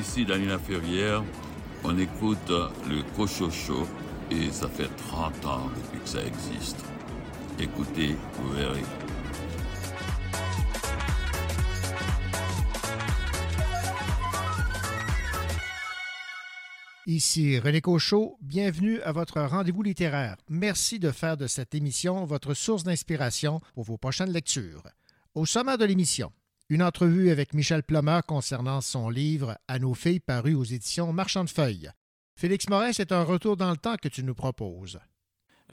Ici, Danila Ferrière, on écoute le Cochocho et ça fait 30 ans depuis que ça existe. Écoutez, vous verrez. Ici René Cochot, bienvenue à votre rendez-vous littéraire. Merci de faire de cette émission votre source d'inspiration pour vos prochaines lectures. Au sommet de l'émission, une entrevue avec Michel Plummer concernant son livre À nos filles paru aux éditions Marchand de Feuilles. Félix Morin, c'est un retour dans le temps que tu nous proposes.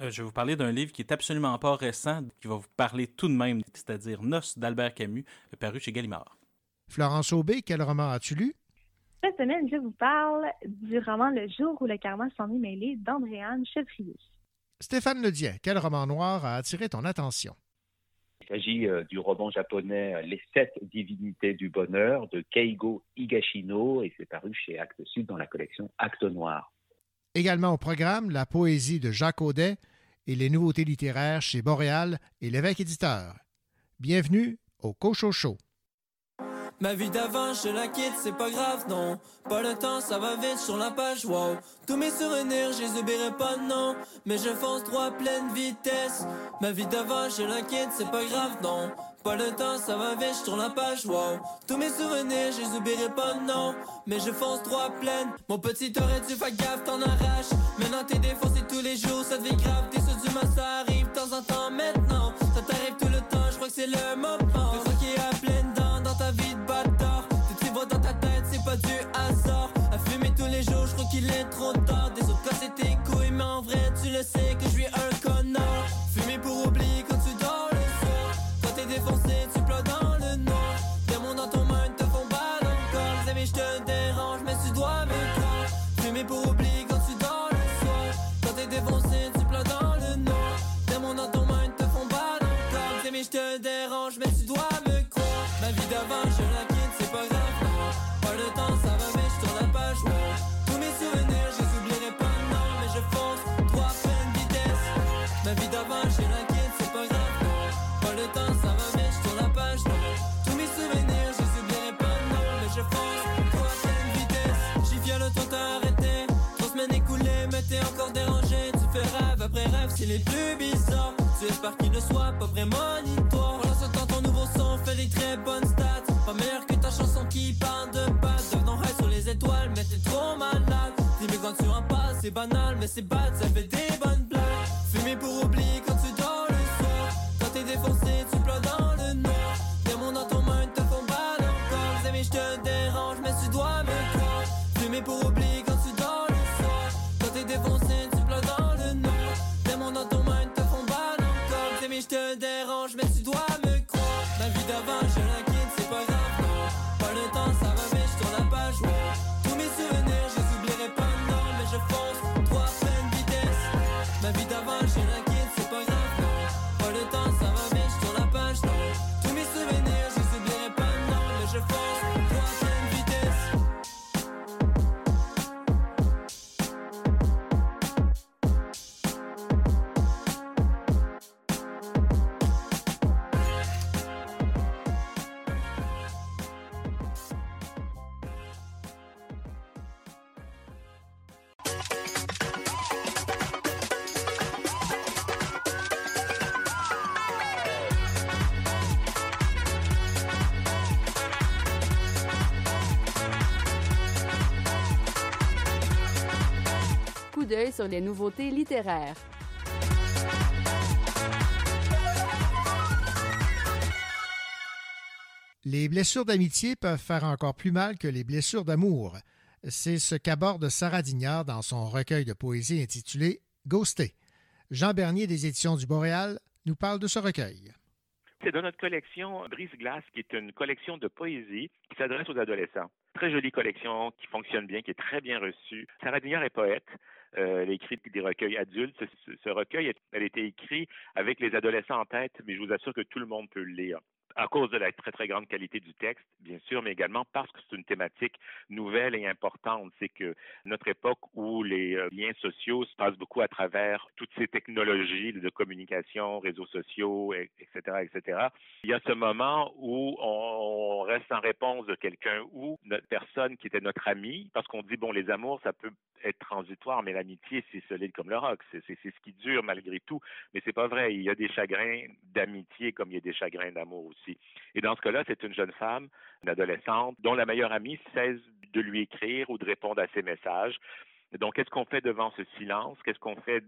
Euh, je vais vous parler d'un livre qui est absolument pas récent, qui va vous parler tout de même, c'est-à-dire Noce d'Albert Camus, paru chez Gallimard. Florence Aubé, quel roman as-tu lu? Cette semaine, je vous parle du roman Le jour où le karma s'en est mêlé d'Andréane Chevrier. Stéphane Ledien, quel roman noir a attiré ton attention? Il s'agit euh, du roman japonais euh, Les sept divinités du bonheur de Keigo Higashino et c'est paru chez Actes Sud dans la collection Actes Noir. Également au programme, la poésie de Jacques Audet et les nouveautés littéraires chez Boréal et l'évêque éditeur. Bienvenue au Cocho Show. Ma vie d'avant, je la quitte, c'est pas grave, non. Pas le temps, ça va vite sur la page, wow. Tous mes souvenirs, je les oublierai pas, non. Mais je fonce droit pleine vitesse. Ma vie d'avant, je la quitte, c'est pas grave, non. Pas le temps, ça va vite, sur la page, wow. Tous mes souvenirs, je les oublierai pas, non. Mais je fonce droit pleine. Mon petit aurait dû faire gaffe, t'en arraches. Maintenant t'es défoncé tous les jours, ça devient grave. T'es sur du mal, ça arrive de temps en temps maintenant. Ça t'arrive tout le temps, je crois que c'est le moment. Vrai, les plus bizarres. Tu espères qu'il ne soit pas vraiment ni toi. En lançant ton nouveau son, fait des très bonnes stats. Pas meilleur que ta chanson qui parle de passe. Devenant high sur les étoiles, mais t'es trop malade. Dis-moi quand tu en passes, c'est banal, mais c'est bad, ça fait des sur les nouveautés littéraires. Les blessures d'amitié peuvent faire encore plus mal que les blessures d'amour. C'est ce qu'aborde Sarah Dignard dans son recueil de poésie intitulé Ghosté. Jean Bernier des éditions du Boréal nous parle de ce recueil. C'est dans notre collection Brise-Glace, qui est une collection de poésie qui s'adresse aux adolescents. Très jolie collection qui fonctionne bien, qui est très bien reçue. Sarah Dignard est poète. Euh, elle écrit des recueils adultes. Ce, recueil, a été écrit avec les adolescents en tête, mais je vous assure que tout le monde peut le lire. À cause de la très, très grande qualité du texte, bien sûr, mais également parce que c'est une thématique nouvelle et importante. C'est que notre époque où les euh, liens sociaux se passent beaucoup à travers toutes ces technologies de communication, réseaux sociaux, etc., etc., il y a ce moment où on reste en réponse de quelqu'un ou notre personne qui était notre ami, parce qu'on dit, bon, les amours, ça peut être transitoire, mais l'amitié, c'est solide comme le roc. C'est ce qui dure malgré tout. Mais c'est pas vrai. Il y a des chagrins d'amitié comme il y a des chagrins d'amour Et dans ce cas-là, c'est une jeune femme, une adolescente, dont la meilleure amie cesse de lui écrire ou de répondre à ses messages. Donc, qu'est-ce qu'on fait devant ce silence? Qu'est-ce qu'on fait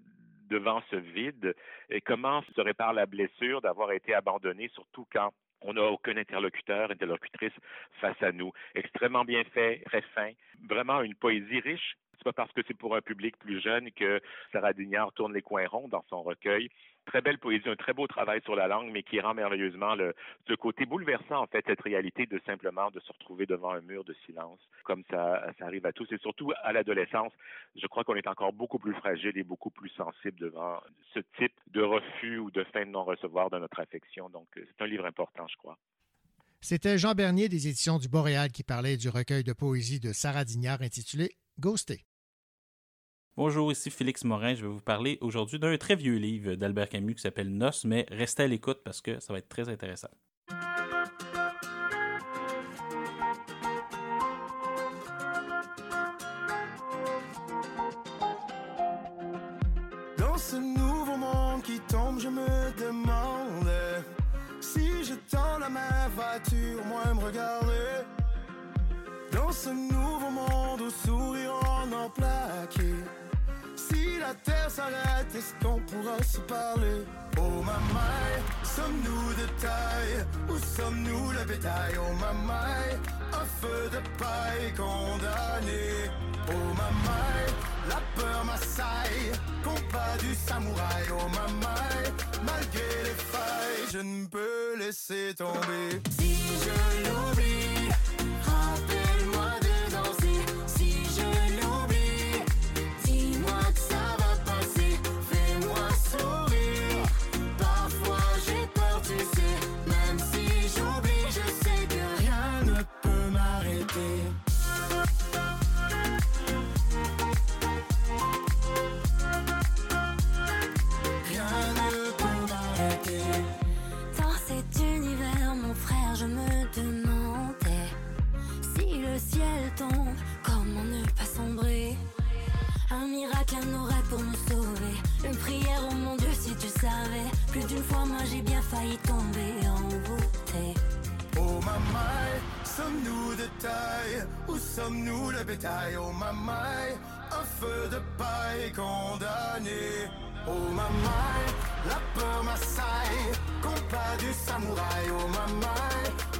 devant ce vide? Et comment se répare la blessure d'avoir été abandonné, surtout quand on n'a aucun interlocuteur, interlocutrice face à nous? Extrêmement bien fait, très fin, vraiment une poésie riche. C'est pas parce que c'est pour un public plus jeune que Sarah Dignard tourne les coins ronds dans son recueil très belle poésie, un très beau travail sur la langue, mais qui rend merveilleusement le, ce côté bouleversant, en fait, cette réalité de simplement de se retrouver devant un mur de silence, comme ça, ça arrive à tous, et surtout à l'adolescence. Je crois qu'on est encore beaucoup plus fragile et beaucoup plus sensible devant ce type de refus ou de fin de non-recevoir de notre affection. Donc, c'est un livre important, je crois. C'était Jean Bernier des éditions du Boréal qui parlait du recueil de poésie de Sarah Dignard intitulé Ghosté. Bonjour, ici Félix Morin. Je vais vous parler aujourd'hui d'un très vieux livre d'Albert Camus qui s'appelle Nos, mais restez à l'écoute parce que ça va être très intéressant. Dans ce nouveau monde qui tombe, je me demande si je tends la main, vas-tu au moins me regarder? Dans ce nouveau monde au sourire en plaqué la terre s'arrête, est-ce qu'on pourra se parler? Oh maman, sommes-nous de taille? Ou sommes-nous le bétail? Oh maman, un feu de paille condamné. Oh maman, la peur m'assaille Compas du samouraï. Oh maman, malgré les failles Je ne peux laisser tomber. Si je l'oublie sommes-nous le bétail. Oh maman, un feu de paille condamné. Oh maman, la peur m'assaille. Compas du samouraï. Oh maman,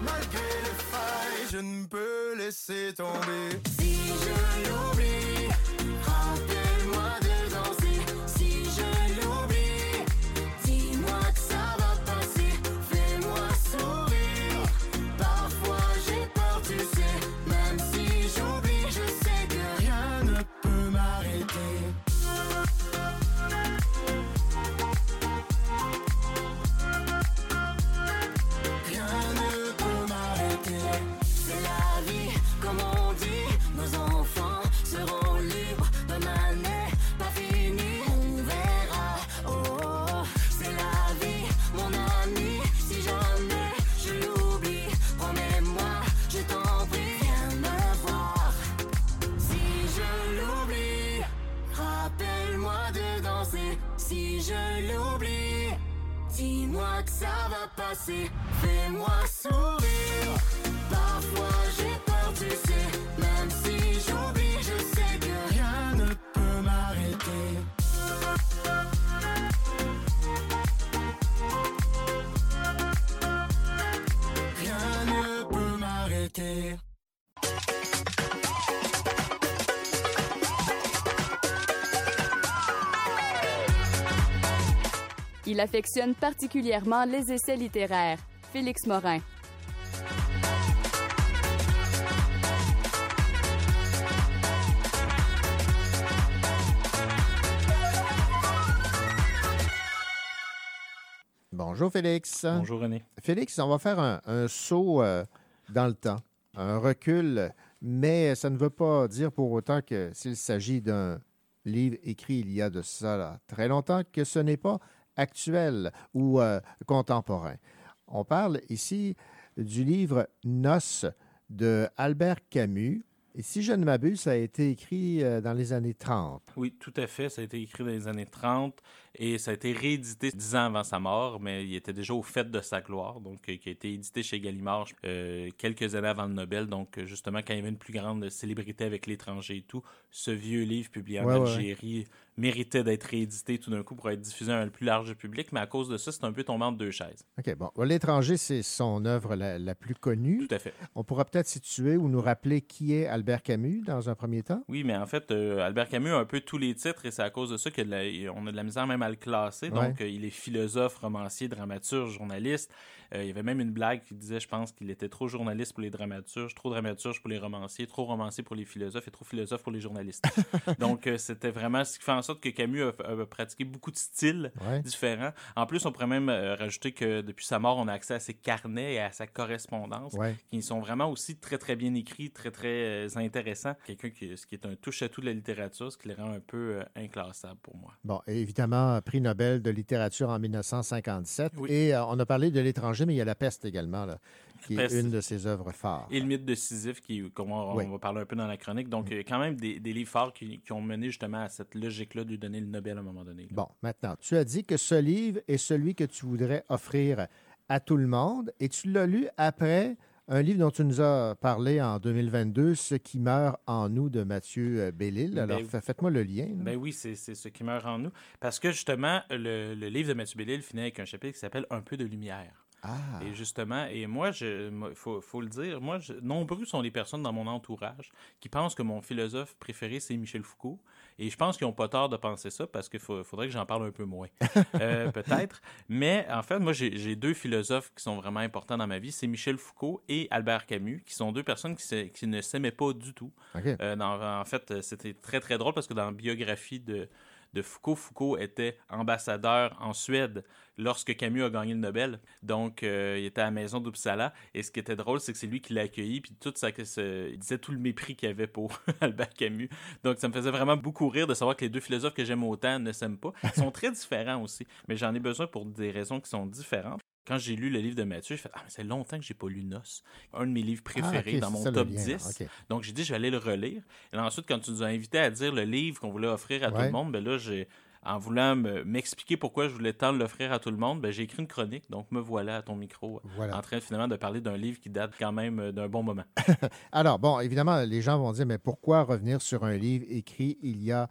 malgré les failles Je ne peux laisser tomber Il affectionne particulièrement les essais littéraires. Félix Morin. Bonjour Félix. Bonjour René. Félix, on va faire un, un saut euh, dans le temps, un recul, mais ça ne veut pas dire pour autant que s'il s'agit d'un livre écrit il y a de ça là, très longtemps, que ce n'est pas actuel ou euh, contemporain. On parle ici du livre Noces de Albert Camus. Et si je ne m'abuse, ça a été écrit euh, dans les années 30. Oui, tout à fait. Ça a été écrit dans les années 30 et ça a été réédité dix ans avant sa mort, mais il était déjà au fait de sa gloire, donc euh, qui a été édité chez Gallimard euh, quelques années avant le Nobel. Donc, justement, quand il y avait une plus grande célébrité avec l'étranger et tout, ce vieux livre publié en Ouais, ouais, Algérie méritait d'être réédité tout d'un coup pour être diffusé à un plus large public, mais à cause de ça, c'est un peu tombé entre deux chaises. OK, bon. L'étranger, c'est son œuvre la, la plus connue. Tout à fait. On pourra peut-être situer ou nous rappeler qui est Albert Camus dans un premier temps? Oui, mais en fait, euh, Albert Camus a un peu tous les titres et c'est à cause de ça qu'on a de la misère même à le classer. Ouais. Donc, euh, il est philosophe, romancier, dramaturge, journaliste. Euh, il y avait même une blague qui disait, je pense, qu'il était trop journaliste pour les dramaturges, trop dramaturge pour les romanciers, trop romancier pour les philosophes et trop philosophe pour les journalistes. Donc, c'était vraiment ce qui fait en sorte que Camus a, a pratiqué beaucoup de styles Ouais. différents. En plus, on pourrait même euh, rajouter que depuis sa mort, on a accès à ses carnets et à sa correspondance Ouais. qui sont vraiment aussi très très bien écrits, très très euh, intéressants. Quelqu'un qui, ce qui est un touche-à-tout de la littérature, ce qui les rend un peu euh, inclassables pour moi. Bon, et évidemment, prix Nobel de littérature en 1957. Oui. Et on a parlé de l'étranger, mais il y a La peste également, là, qui est une de ses œuvres phares. Et le mythe de Sisyphe, qui, comme on, Oui. on va parler un peu dans la chronique. Donc, euh, quand même des, des livres forts qui, qui ont mené justement à cette logique-là de lui donner le Nobel à un moment donné. là. Bon, maintenant, tu as dit que ce livre est celui que tu voudrais offrir à tout le monde et tu l'as lu après un livre dont tu nous as parlé en 2022, Ce qui meurt en nous de Mathieu euh, Bellil. Alors, Ben, fa- faites-moi le lien. Ben oui, c'est c'est ce qui meurt en nous. Parce que justement, le, le livre de Mathieu Bellil finit avec un chapitre qui s'appelle Un peu de lumière. Ah, Et justement, et moi, il faut, faut le dire, moi, je- nombreux sont les personnes dans mon entourage qui pensent que mon philosophe préféré, c'est Michel Foucault. Et je pense qu'ils n'ont pas tort de penser ça parce qu'il faudrait que j'en parle un peu moins. Euh, Peut-être. Mais en fait, moi, j'ai deux philosophes qui sont vraiment importants dans ma vie. C'est Michel Foucault et Albert Camus, qui sont deux personnes qui, ne s'aimaient pas du tout. Euh, dans- en fait, c'était très, très drôle parce que dans la biographie de, de Foucault, Foucault était ambassadeur en Suède lorsque Camus a gagné le Nobel. Donc, euh, il était à la maison d'Uppsala. Et ce qui était drôle, c'est que c'est lui qui l'a accueilli. Puis tout ça, il disait tout le mépris qu'il y avait pour Albert Camus. Donc, ça me faisait vraiment beaucoup rire de savoir que les deux philosophes que j'aime autant ne s'aiment pas. Ils sont très différents aussi. Mais j'en ai besoin pour des raisons qui sont différentes. Quand j'ai lu le livre de Mathieu, j'ai fait Ah, mais c'est longtemps que j'ai pas lu Nos. Un de mes livres préférés Ah, ok, dans mon ça top lien, 10. ok. Donc, j'ai dit, je vais aller le relire. Et là, ensuite, quand tu nous as invités à dire le livre qu'on voulait offrir à tout le monde, ben là, j'ai, en voulant me- m'expliquer pourquoi je voulais tant l'offrir à tout le monde, ben, j'ai écrit une chronique. Donc, me voilà à ton micro, Voilà. en train finalement de parler d'un livre qui date quand même euh, d'un bon moment. Alors, bon, évidemment, les gens vont dire, mais pourquoi revenir sur un livre écrit il y a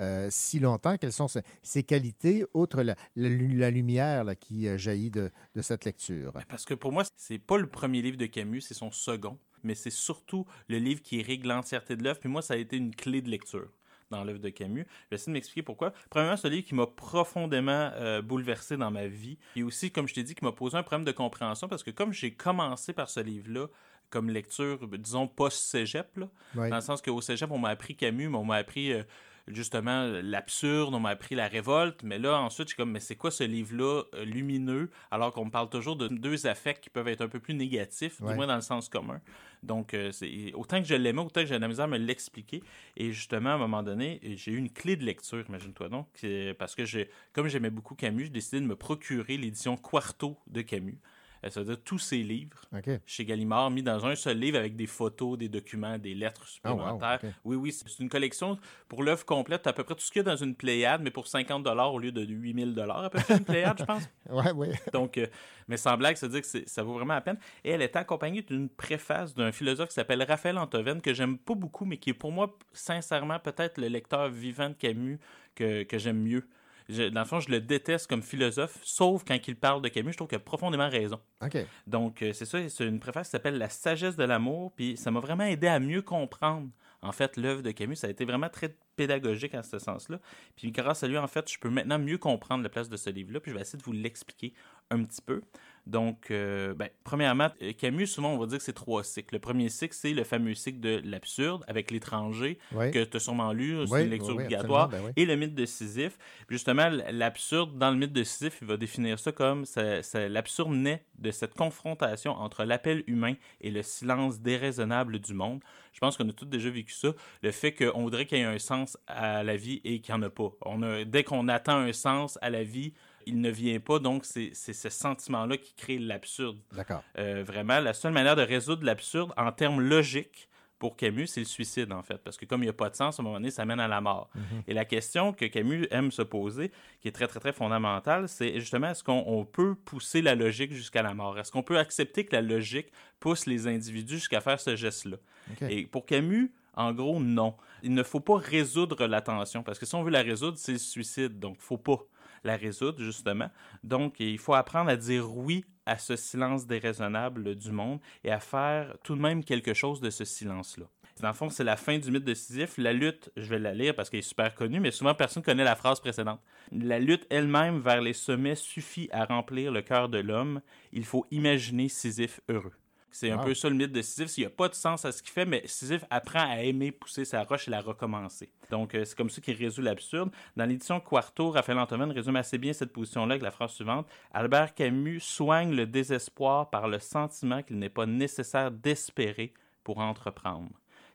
euh, si longtemps? Quelles sont ses, ses qualités, outre la, la lu- la lumière là, qui euh, jaillit de, de cette lecture? Ben, Parce que pour moi, c'est pas le premier livre de Camus, c'est son second, mais c'est surtout le livre qui règle l'entièreté de l'œuvre. Puis moi, ça a été une clé de lecture dans l'œuvre de Camus. Je vais essayer de m'expliquer pourquoi. Premièrement, c'est un livre qui m'a profondément euh, bouleversé dans ma vie. Et aussi, comme je t'ai dit, qui m'a posé un problème de compréhension parce que comme j'ai commencé par ce livre-là, comme lecture, disons, post-cégep, là, Ouais. dans le sens qu'au cégep, on m'a appris Camus, mais on m'a appris euh, justement l'absurde, on m'a appris la révolte, mais là, ensuite, je suis comme, mais c'est quoi ce livre-là euh, lumineux, alors qu'on me parle toujours de deux affects qui peuvent être un peu plus négatifs, Ouais. du moins dans le sens commun. Donc, euh, c'est autant que je l'aimais, autant que j'ai de la misère à me l'expliquer. Et justement, à un moment donné, j'ai eu une clé de lecture, imagine-toi donc, euh, parce que j'ai, comme j'aimais beaucoup Camus, j'ai décidé de me procurer l'édition Quarto de Camus. Euh, Ça veut dire tous ses livres OK. chez Gallimard, mis dans un seul livre avec des photos, des documents, des lettres Ah, wow, supplémentaires. Oui, oui, c'est une collection pour l'œuvre complète, à peu près tout ce qu'il y a dans une Pléiade, mais pour 50 au lieu de 8000 à peu près une Pléiade, je pense. Ouais, ouais. Donc, euh, mais sans blague, ça veut dire que ça vaut vraiment la peine. Et elle est accompagnée d'une préface d'un philosophe qui s'appelle Raphaël Antoven, que j'aime pas beaucoup, mais qui est pour moi, sincèrement, peut-être le lecteur vivant de Camus que, que j'aime mieux. Je- dans le fond, je le déteste comme philosophe, sauf quand il parle de Camus, je trouve qu'il a profondément raison. Donc, euh, c'est ça, c'est une préface qui s'appelle La sagesse de l'amour, puis ça m'a vraiment aidé à mieux comprendre, en fait, l'œuvre de Camus. Ça a été vraiment très pédagogique en ce sens-là. Puis grâce à lui, en fait, je peux maintenant mieux comprendre la place de ce livre-là, puis je vais essayer de vous l'expliquer un petit peu. Donc, euh, ben, premièrement, euh, Camus, souvent, on va dire que c'est trois cycles. Le premier cycle, c'est le fameux cycle de l'absurde avec l'étranger, Oui. que tu as sûrement lu, c'est Oui, une lecture oui, obligatoire, ben et le mythe de Sisyphe. Justement, l'absurde, dans le mythe de Sisyphe, il va définir ça comme ça- ça- l'absurde naît de cette confrontation entre l'appel humain et le silence déraisonnable du monde. Je pense qu'on a tous déjà vécu ça. Le fait qu'on voudrait qu'il y ait un sens à la vie et qu'il n'y en a pas. On a, dès qu'on attend un sens à la vie, il ne vient pas. Donc, c'est ce sentiment-là qui crée l'absurde. D'accord. Euh, vraiment, la seule manière de résoudre l'absurde en termes logiques pour Camus, c'est le suicide, en fait. Parce que comme il n'y a pas de sens, à un moment donné, ça mène à la mort. Mhm. Et la question que Camus aime se poser, qui est très, très, très fondamentale, c'est justement, est-ce qu'on on peut pousser la logique jusqu'à la mort? Est-ce qu'on peut accepter que la logique pousse les individus jusqu'à faire ce geste-là? Et pour Camus, en gros, non. Il ne faut pas résoudre la tension, parce que si on veut la résoudre, c'est le suicide. Donc, il ne faut pas la résoudre, justement. Donc, il faut apprendre à dire oui à ce silence déraisonnable du monde et à faire tout de même quelque chose de ce silence-là. Dans le fond, c'est la fin du mythe de Sisyphe. La lutte, je vais la lire parce qu'elle est super connue, mais souvent personne connaît la phrase précédente. La lutte elle-même vers les sommets suffit à remplir le cœur de l'homme. Il faut imaginer Sisyphe heureux. C'est un Wow. peu ça le mythe de Sisyphe. Il n'y a pas de sens à ce qu'il fait, mais Sisyphe apprend à aimer pousser sa roche et la recommencer. Donc, euh, c'est comme ça qu'il résout l'absurde. Dans l'édition Quarto, Raphaël Antoven résume assez bien cette position-là avec la phrase suivante Albert Camus soigne le désespoir par le sentiment qu'il n'est pas nécessaire d'espérer pour entreprendre.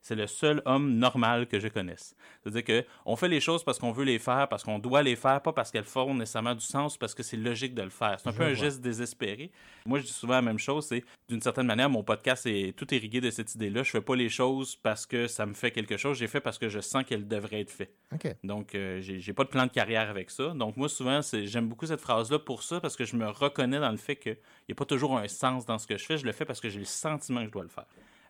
C'est le seul homme normal que je connaisse. C'est-à-dire que on fait les choses parce qu'on veut les faire, parce qu'on doit les faire, pas parce qu'elles font nécessairement du sens, parce que c'est logique de le faire. C'est un Je peu un geste désespéré. Moi, je dis souvent la même chose, c'est d'une certaine manière, mon podcast est tout irrigué de cette idée-là. Je fais pas les choses parce que ça me fait quelque chose, j'ai fait parce que je sens qu'elles devraient être faites. OK. Donc, euh, j'ai pas de plan de carrière avec ça. Donc, moi, souvent, j'aime beaucoup cette phrase-là pour ça, parce que je me reconnais dans le fait qu'il n'y a pas toujours un sens dans ce que je fais. Je le fais parce que j'ai le sentiment que je dois le faire.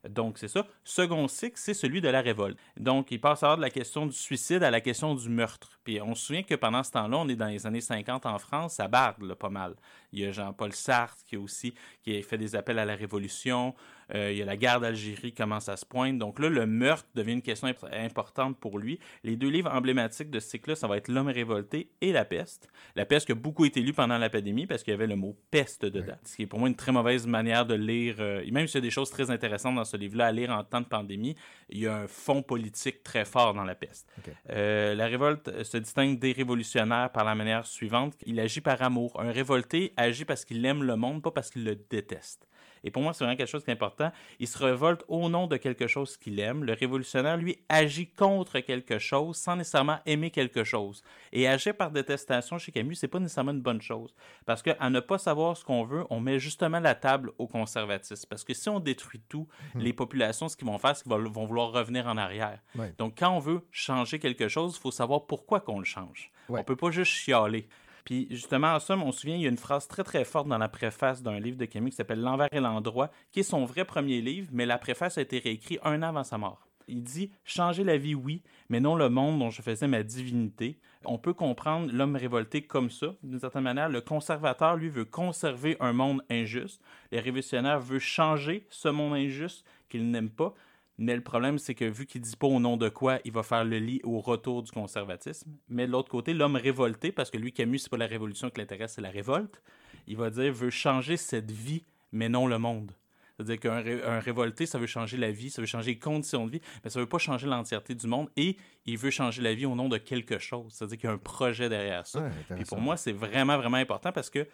Donc, c'est ça. Second cycle, c'est celui de la révolte. Donc, il passe alors de la question du suicide à la question du meurtre. Puis, on se souvient que pendant ce temps-là, on est dans les années 50 en France, ça barde pas mal. Il y a Jean-Paul Sartre qui aussi qui fait des appels à la révolution. Euh, il y a la guerre d'Algérie qui commence à se poindre. Donc là, le meurtre devient une question imp- importante pour lui. Les deux livres emblématiques de ce cycle-là, ça va être L'homme révolté et La peste. La peste qui a beaucoup été lue pendant la pandémie parce qu'il y avait le mot peste dedans. Ce qui est pour moi une très mauvaise manière de lire. euh, et même s'il y a des choses très intéressantes dans ce livre-là à lire en temps de pandémie, il y a un fond politique très fort dans La peste. Euh, la révolte euh, se distingue des révolutionnaires par la manière suivante. Il agit par amour. Un révolté agit parce qu'il aime le monde, pas parce qu'il le déteste. Et pour moi, c'est vraiment quelque chose qui est important. Il se révolte au nom de quelque chose qu'il aime. Le révolutionnaire, lui, agit contre quelque chose sans nécessairement aimer quelque chose. Et agir par détestation chez Camus, c'est pas nécessairement une bonne chose. Parce qu'à ne pas savoir ce qu'on veut, on met justement la table au conservatisme. Parce que si on détruit tout, les populations, ce qu'ils vont faire, c'est qu'ils vont vont vouloir revenir en arrière. Ouais. Donc, quand on veut changer quelque chose, il faut savoir pourquoi qu'on le change. Ouais. On peut pas juste chialer. Puis justement, en somme, on se souvient, il y a une phrase très très forte dans la préface d'un livre de Camus qui s'appelle L'envers et l'endroit, qui est son vrai premier livre, mais la préface a été réécrite un an avant sa mort. Il dit Changer la vie, oui, mais non le monde dont je faisais ma divinité. On peut comprendre l'homme révolté comme ça, d'une certaine manière. Le conservateur, lui, veut conserver un monde injuste. Le révolutionnaire veut changer ce monde injuste qu'il n'aime pas. Mais le problème, c'est que vu qu'il dit pas au nom de quoi, il va faire le lit au retour du conservatisme. Mais de l'autre côté, l'homme révolté, parce que lui, Camus, c'est pas la révolution qui l'intéresse, c'est la révolte, il va dire veut changer cette vie, mais non le monde. C'est-à-dire qu'un ré- un révolté, ça veut changer la vie, ça veut changer les conditions de vie, mais ça veut pas changer l'entièreté du monde. Et il veut changer la vie au nom de quelque chose. C'est-à-dire qu'il y a un projet derrière ça. Ouais, intéressant. pour moi, c'est vraiment, vraiment important parce que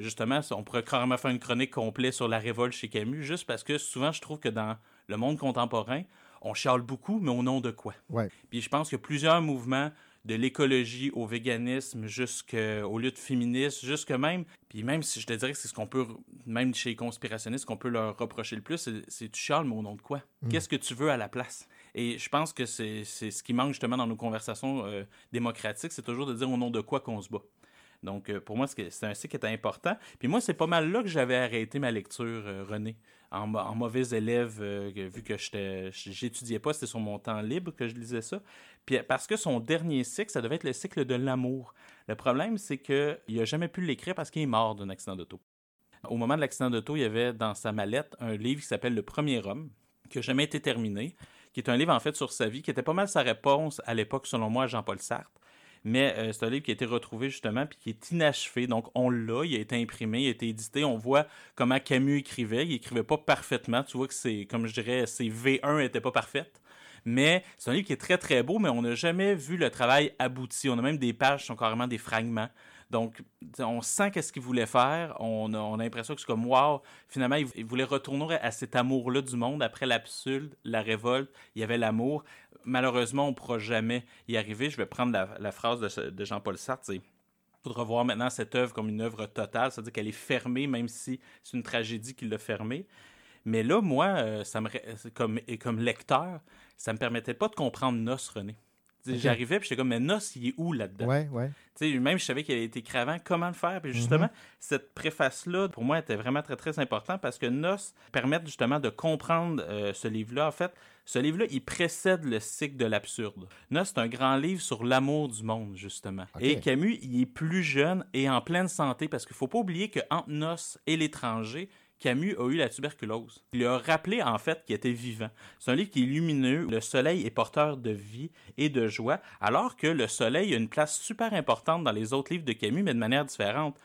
justement, on pourrait carrément faire une chronique complète sur la révolte chez Camus, juste parce que souvent, je trouve que dans le monde contemporain, on chiale beaucoup, mais au nom de quoi? Ouais. Puis je pense a plusieurs mouvements de l'écologie au véganisme jusqu'aux luttes féministes, jusque même, puis même si je te dirais que c'est ce qu'on peut, même chez les conspirationnistes, qu'on peut leur reprocher le plus, c'est- tu chiales, mais au nom de quoi? Qu'est-ce que tu veux à la place? Et je pense que c'est c'est ce qui manque justement dans nos conversations euh, démocratiques, c'est toujours de dire au nom de quoi qu'on se bat. Donc, euh, pour moi, c'est un cycle qui est important. Puis moi, c'est pas mal là que j'avais arrêté ma lecture, euh, René. En, mauvais élève, euh, vu que j'étudiais pas, c'était sur mon temps libre que je lisais ça. Puis parce que son dernier cycle, ça devait être le cycle de l'amour. Le problème, c'est qu'il n'a jamais pu l'écrire parce qu'il est mort d'un accident d'auto. Au moment de l'accident d'auto, il y avait dans sa mallette un livre qui s'appelle Le Premier Homme, qui n'a jamais été terminé, qui est un livre en fait sur sa vie, qui était pas mal sa réponse à l'époque, selon moi, à Jean-Paul Sartre. Mais euh, c'est un livre qui a été retrouvé justement, puis qui est inachevé. Donc on l'a, il a été imprimé, il a été édité. On voit comment Camus écrivait. Il écrivait pas parfaitement. Tu vois que c'est, comme je dirais, ses V1 n'étaient pas parfaites. Mais c'est un livre qui est très très beau, mais on n'a jamais vu le travail abouti. On a même des pages qui sont carrément des fragments. Donc, on sent qu'est-ce qu'il voulait faire. On a, on a l'impression que c'est comme, wow, finalement, il, voulait retourner à cet amour-là du monde. Après l'absurde, la révolte, il y avait l'amour. Malheureusement, on ne pourra jamais y arriver. Je vais prendre la, phrase de, Jean-Paul Sartre. c'est, faudra voir maintenant cette œuvre comme une œuvre totale, c'est-à-dire qu'elle est fermée, même si c'est une tragédie qui l'a fermée. Mais là, moi, euh, ça me, comme, et comme lecteur, ça me permettait pas de comprendre Nos, René. Tu sais, Ok. J'arrivais, puis j'étais comme, mais Nos, il est où là-dedans? Ouais, ouais. Tu sais, même je savais qu'il avait été écrit avant, comment le faire. Puis justement, cette préface-là, pour moi, était vraiment très, très important parce que Nos permet justement de comprendre euh, ce livre-là. En fait, ce livre-là, il précède le cycle de l'absurde. Nos, c'est un grand livre sur l'amour du monde, justement. Et Camus, il est plus jeune et en pleine santé parce qu'il faut pas oublier qu'entre Nos et l'étranger, Camus a eu la tuberculose. Il lui a rappelé en fait qu'il était vivant. C'est un livre qui est lumineux. Le soleil est porteur de vie et de joie, alors que le soleil a une place super importante dans les autres livres de Camus, mais de manière différente.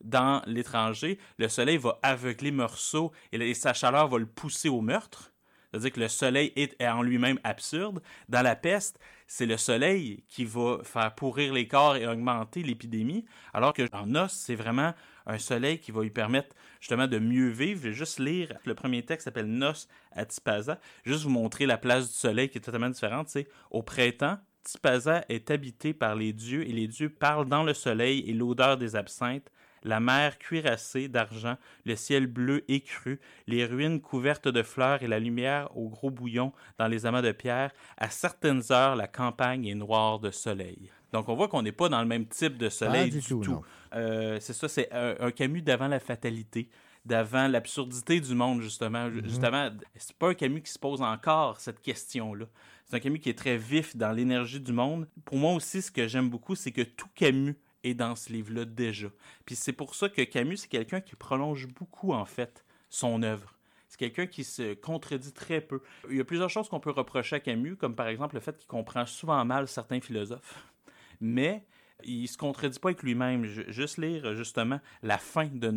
Dans l'étranger, le soleil va aveugler Meursault et sa chaleur va le pousser au meurtre. C'est-à-dire que le soleil est en lui-même absurde. Dans la peste, c'est le soleil qui va faire pourrir les corps et augmenter l'épidémie, alors que en os, c'est vraiment un soleil qui va lui permettre justement de mieux vivre. Je vais juste lire le premier texte s'appelle Nos à Tipaza. Juste vous montrer la place du soleil qui est totalement différente. Au printemps, Tipaza est habité par les dieux et les dieux parlent dans le soleil et l'odeur des absinthes. La mer cuirassée d'argent, le ciel bleu écru, les ruines couvertes de fleurs et la lumière au gros bouillon dans les amas de pierre. À certaines heures, la campagne est noire de soleil. Donc on voit qu'on n'est pas dans le même type de soleil du du, tout. Euh, c'est ça, c'est un, un Camus d'avant la fatalité, d'avant l'absurdité du monde, justement. Mhm. Justement, c'est pas un Camus qui se pose encore cette question-là. C'est un Camus qui est très vif dans l'énergie du monde. Pour moi aussi, ce que j'aime beaucoup, c'est que tout Camus est dans ce livre-là déjà. Puis c'est pour ça que Camus, c'est quelqu'un qui prolonge beaucoup, en fait, son œuvre. C'est quelqu'un qui se contredit très peu. Il y a plusieurs choses qu'on peut reprocher à Camus, comme par exemple le fait qu'il comprend souvent mal certains philosophes. Mais il se contredit pas avec lui-même. Juste lire justement la fin de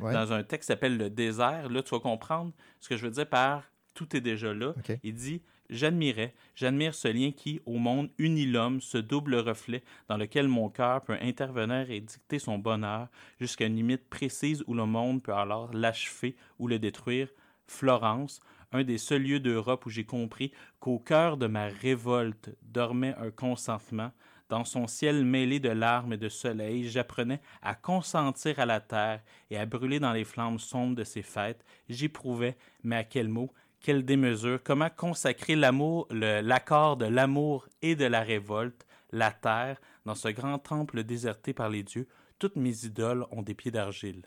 Ouais. dans un texte qui s'appelle Le désert. Là, tu vas comprendre ce que je veux dire par tout est déjà là. Il dit J'admirais, j'admire ce lien qui, au monde, unit l'homme, ce double reflet dans lequel mon cœur peut intervenir et dicter son bonheur jusqu'à une limite précise où le monde peut alors l'achever ou le détruire. Florence, un des seuls lieux d'Europe où j'ai compris qu'au cœur de ma révolte dormait un consentement. Dans son ciel mêlé de larmes et de soleil, j'apprenais à consentir à la terre et à brûler dans les flammes sombres de ses fêtes. J'éprouvais, mais à quel mot, quelle démesure, comment consacrer l'amour, l'accord de l'amour et de la révolte, la terre, dans ce grand temple déserté par les dieux. Toutes mes idoles ont des pieds d'argile.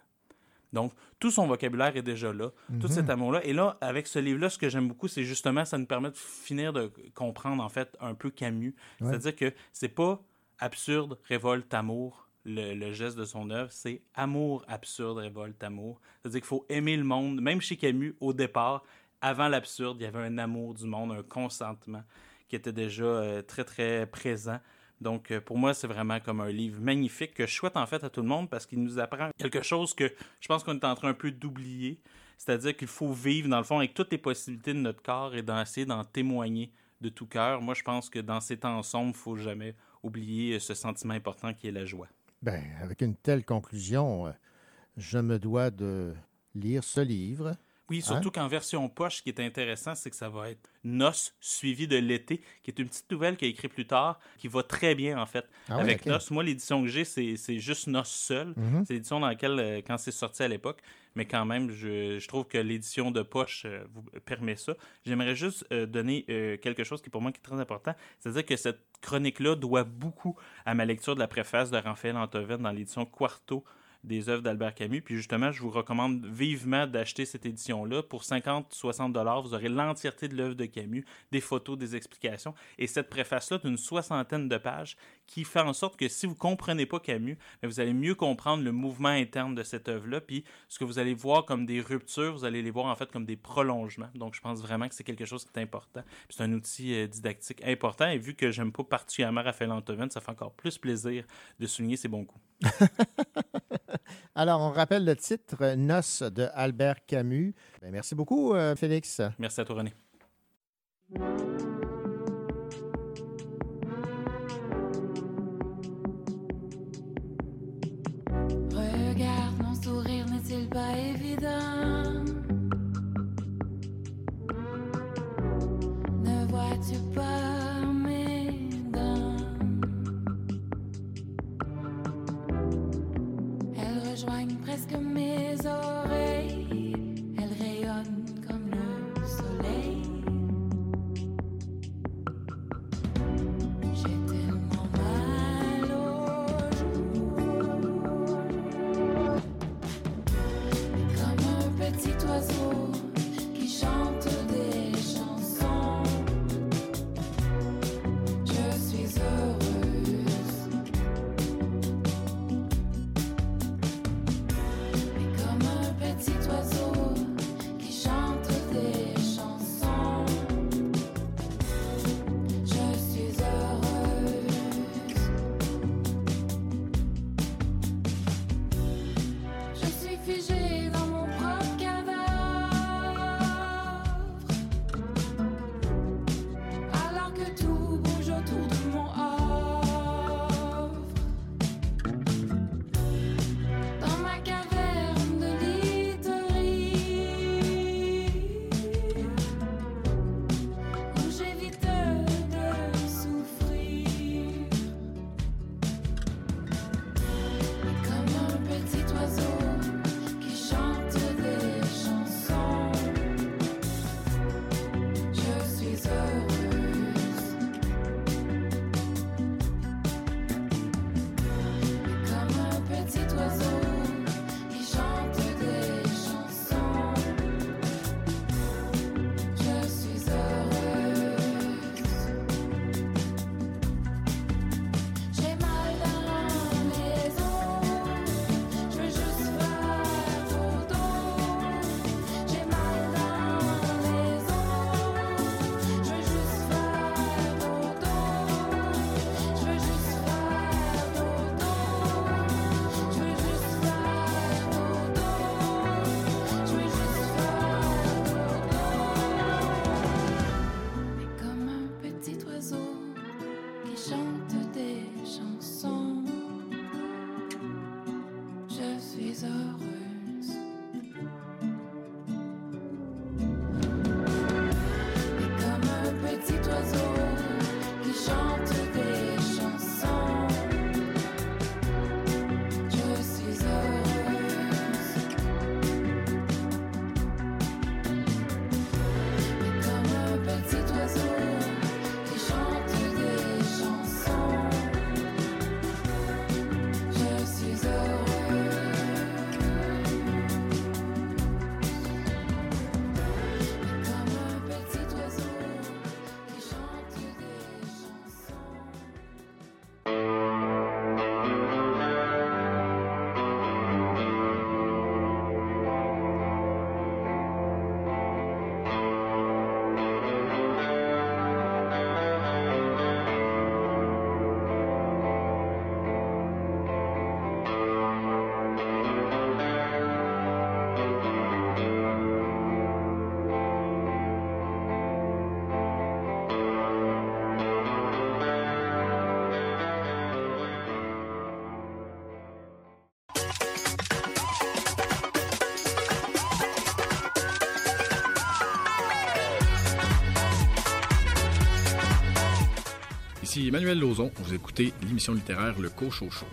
Donc, tout son vocabulaire est déjà là, tout cet amour-là. Et là, avec ce livre-là, ce que j'aime beaucoup, c'est justement, ça nous permet de finir de comprendre, en fait, un peu Camus. Ouais. C'est-à-dire que c'est pas absurde, révolte, amour, le, le geste de son œuvre, c'est amour, absurde, révolte, amour. C'est-à-dire qu'il faut aimer le monde. Même chez Camus, au départ, avant l'absurde, il y avait un amour du monde, un consentement qui était déjà euh, très, très présent. Donc, euh, pour moi, c'est vraiment comme un livre magnifique que je souhaite en fait à tout le monde parce qu'il nous apprend quelque chose que je pense qu'on est en train un peu d'oublier. C'est-à-dire qu'il faut vivre, dans le fond, avec toutes les possibilités de notre corps et d'essayer d'en témoigner de tout cœur. Moi, je pense que dans ces temps sombres, il faut jamais oublier euh, ce sentiment important qui est la joie. Ben, avec une telle conclusion, je me dois de lire ce livre. Oui, surtout qu'en version poche, ce qui est intéressant, c'est que ça va être Nos suivi de l'été, qui est une petite nouvelle qu'il a écrit plus tard, qui va très bien en fait. Ah oui, Avec. Nos, moi l'édition que j'ai, c'est c'est juste Nos seul. Mhm. C'est l'édition dans laquelle, euh, quand c'est sorti à l'époque, mais quand même, je, je trouve que l'édition de poche euh, vous permet ça. J'aimerais juste euh, donner euh, quelque chose qui pour moi qui est très important, c'est-à-dire que cette chronique-là doit beaucoup à ma lecture de la préface de Raphaël Antoven dans l'édition Quarto des œuvres d'Albert Camus. Puis justement, je vous recommande vivement d'acheter cette édition-là. Pour 50-60 dollars, vous aurez l'entièreté de l'œuvre de Camus, des photos, des explications. Et cette préface-là d'une soixantaine de pages qui fait en sorte que si vous ne comprenez pas Camus, bien, vous allez mieux comprendre le mouvement interne de cette œuvre-là. Puis ce que vous allez voir comme des ruptures, vous allez les voir en fait comme des prolongements. Donc je pense vraiment que c'est quelque chose qui est important. C'est un outil euh, didactique important. Et vu que j'aime pas particulièrement Raphaël Antoven, ça fait encore plus plaisir de souligner ses bons coups. Alors, on rappelle le titre Noces de Albert Camus. Ben, merci beaucoup, euh, Félix. Merci à toi, René. rejoignent presque mes oreilles. Ici Emmanuel Lauzon, vous écoutez l'émission littéraire Le Cochot Show.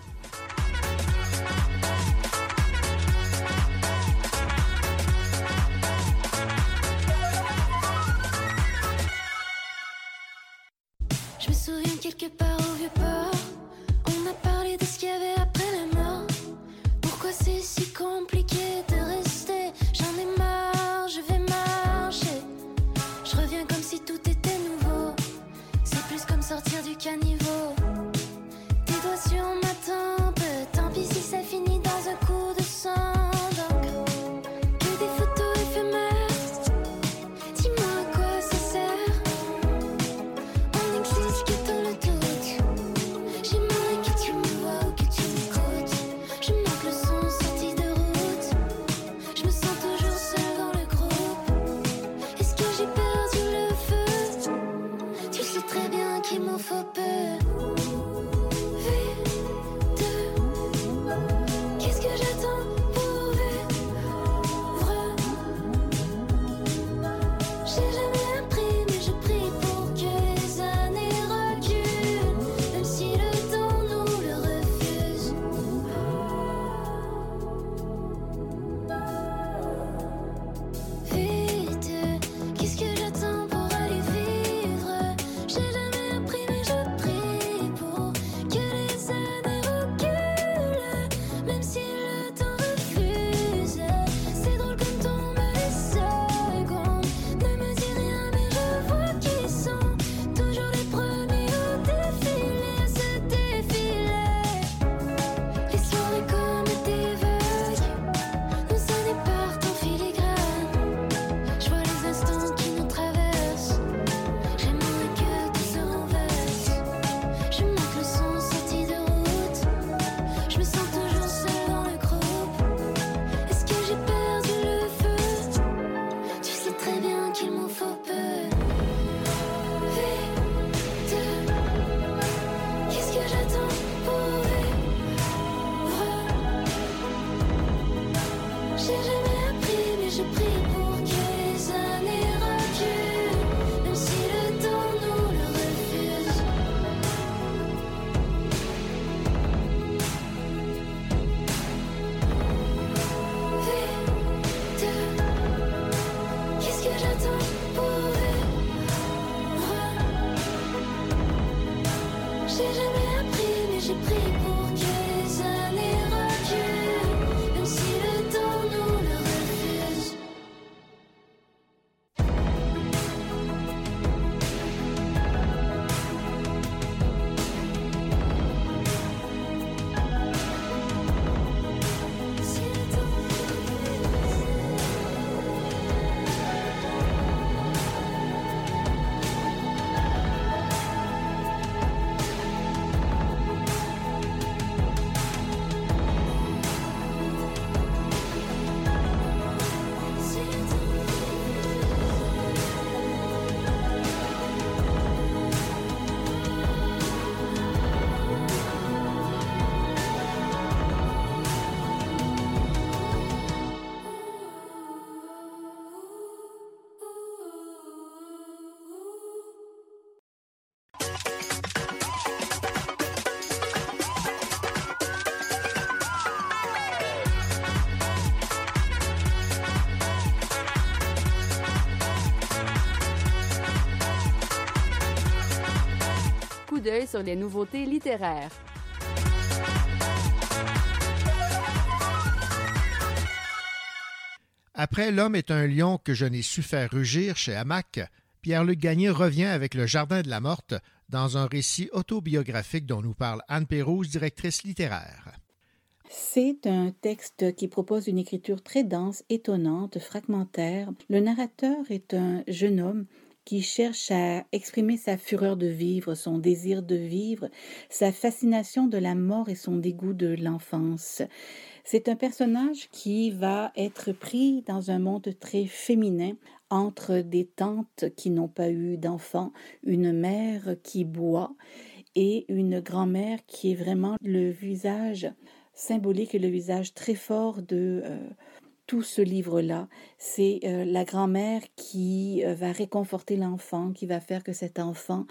Sur les nouveautés littéraires. Après L'homme est un lion que je n'ai su faire rugir chez Hamac, Pierre-Luc Gagné revient avec Le Jardin de la Morte dans un récit autobiographique dont nous parle Anne Pérouse, directrice littéraire. C'est un texte qui propose une écriture très dense, étonnante, fragmentaire. Le narrateur est un jeune homme qui cherche à exprimer sa fureur de vivre, son désir de vivre, sa fascination de la mort et son dégoût de l'enfance. C'est un personnage qui va être pris dans un monde très féminin entre des tantes qui n'ont pas eu d'enfants, une mère qui boit et une grand-mère qui est vraiment le visage symbolique et le visage très fort de euh, tout ce livre-là. C'est euh, la grand-mère qui euh, va réconforter l'enfant, qui va faire que cet enfant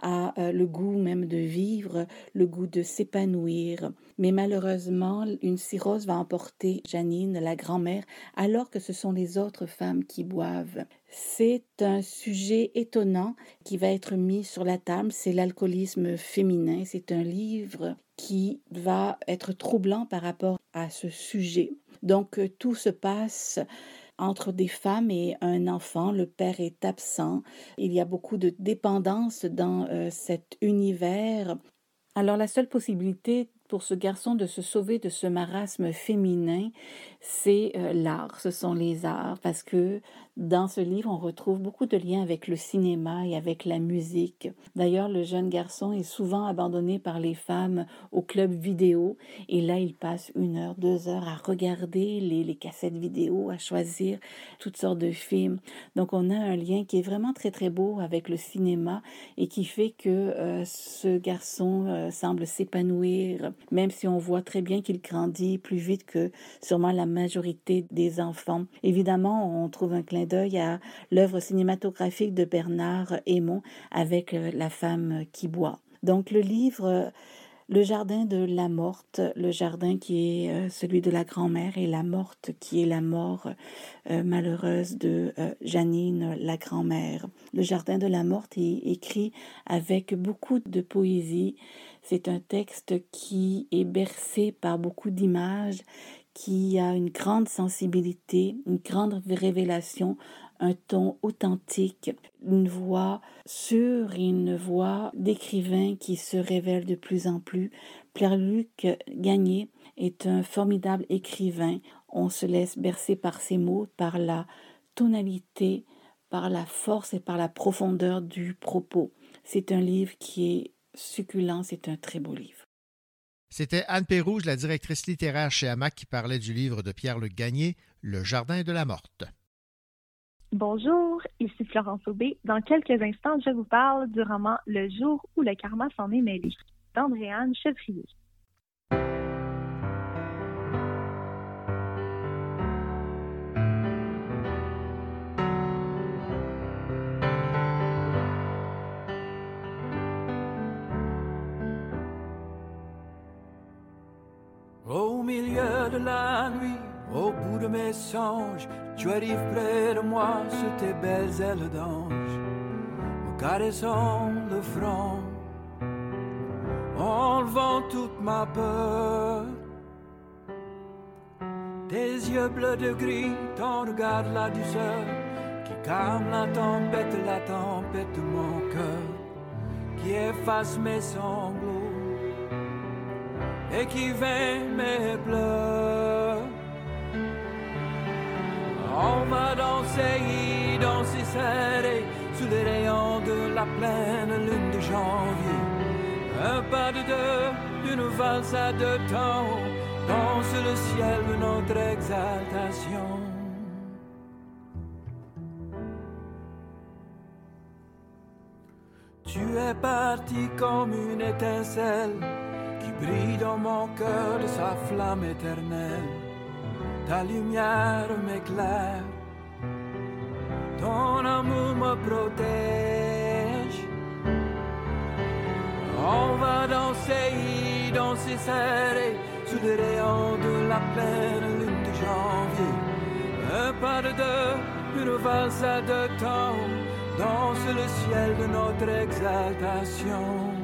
a euh, le goût même de vivre, le goût de s'épanouir. Mais malheureusement, une cirrhose va emporter Janine, la grand-mère, alors que ce sont les autres femmes qui boivent. C'est un sujet étonnant qui va être mis sur la table, c'est l'alcoolisme féminin. C'est un livre qui va être troublant par rapport à ce sujet. Donc euh, tout se passe entre des femmes et un enfant. Le père est absent. Il y a beaucoup de dépendance dans euh, cet univers. Alors la seule possibilité pour ce garçon de se sauver de ce marasme féminin, c'est euh, l'art, ce sont les arts, parce que dans ce livre, on retrouve beaucoup de liens avec le cinéma et avec la musique. D'ailleurs, le jeune garçon est souvent abandonné par les femmes au club vidéo, et là, il passe une heure, deux heures à regarder les, cassettes vidéo, à choisir toutes sortes de films. Donc, on a un lien qui est vraiment très, très beau avec le cinéma et qui fait que euh, ce garçon euh, semble s'épanouir, même si on voit très bien qu'il grandit plus vite que sûrement la majorité des enfants. Évidemment, on trouve un clin d'œil à l'œuvre cinématographique de Bernard Hémon avec euh, La femme qui boit. Donc le livre le jardin de la morte, le jardin qui est euh, celui de la grand-mère et la morte qui est la mort euh, malheureuse de Janine, la grand-mère. Le jardin de la morte est écrit avec beaucoup de poésie. C'est un texte qui est bercé par beaucoup d'images, qui a une grande sensibilité, une grande révélation, un ton authentique, une voix sûre et une voix d'écrivain qui se révèle de plus en plus. Pierre-Luc Gagné est un formidable écrivain. On se laisse bercer par ses mots, par la tonalité, par la force et par la profondeur du propos. C'est un livre qui est succulent, c'est un très beau livre. C'était Anne Pérouge, la directrice littéraire chez Hamac, qui parlait du livre de Pierre-Luc Gagné, Le Jardin de la Morte. Bonjour, ici Florence Aubé. Dans quelques instants, je vous parle du roman Le jour où le karma s'en est mêlé d'Andréane Chevrier. De la nuit, au bout de mes songes, tu arrives près de moi sur tes belles ailes d'ange, me caressant le front, enlevant toute ma peur. Tes yeux bleus de gris, ton regard la douceur, qui calme la tempête, la tempête de mon cœur, qui efface mes sanglots et qui vain mes pleurs. On va danser, danser serré sous les rayons de la pleine lune de janvier. Un pas de deux, d'une valse à deux temps, danse le ciel de notre exaltation. Tu es parti comme une étincelle brille dans mon cœur de sa flamme éternelle. Ta lumière m'éclaire, ton amour me protège. On va danser, danser serré sous les rayons de la pleine lune de janvier. Un pas de deux, une valse deux temps, danse le ciel de notre exaltation.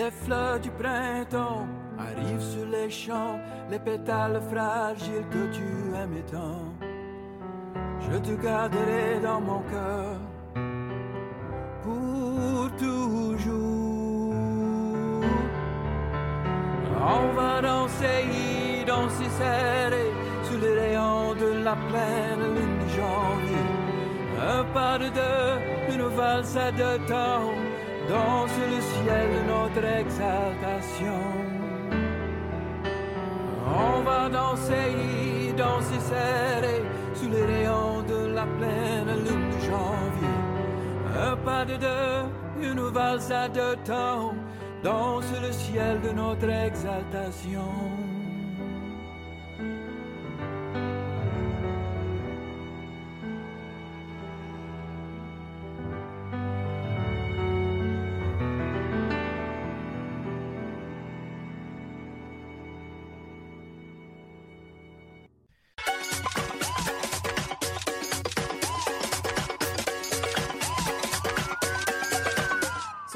Les fleurs du printemps arrivent sur les champs, les pétales fragiles que tu aimais tant. Je te garderai dans mon cœur pour toujours. On va danser, danser serré sous les rayons de la pleine lune de janvier. Un pas de deux, une valse à deux temps, danse le ciel de notre exaltation. On va danser, danser serré sous les rayons de la pleine lune de janvier. Un pas de deux, une valse à deux temps, danse le ciel de notre exaltation.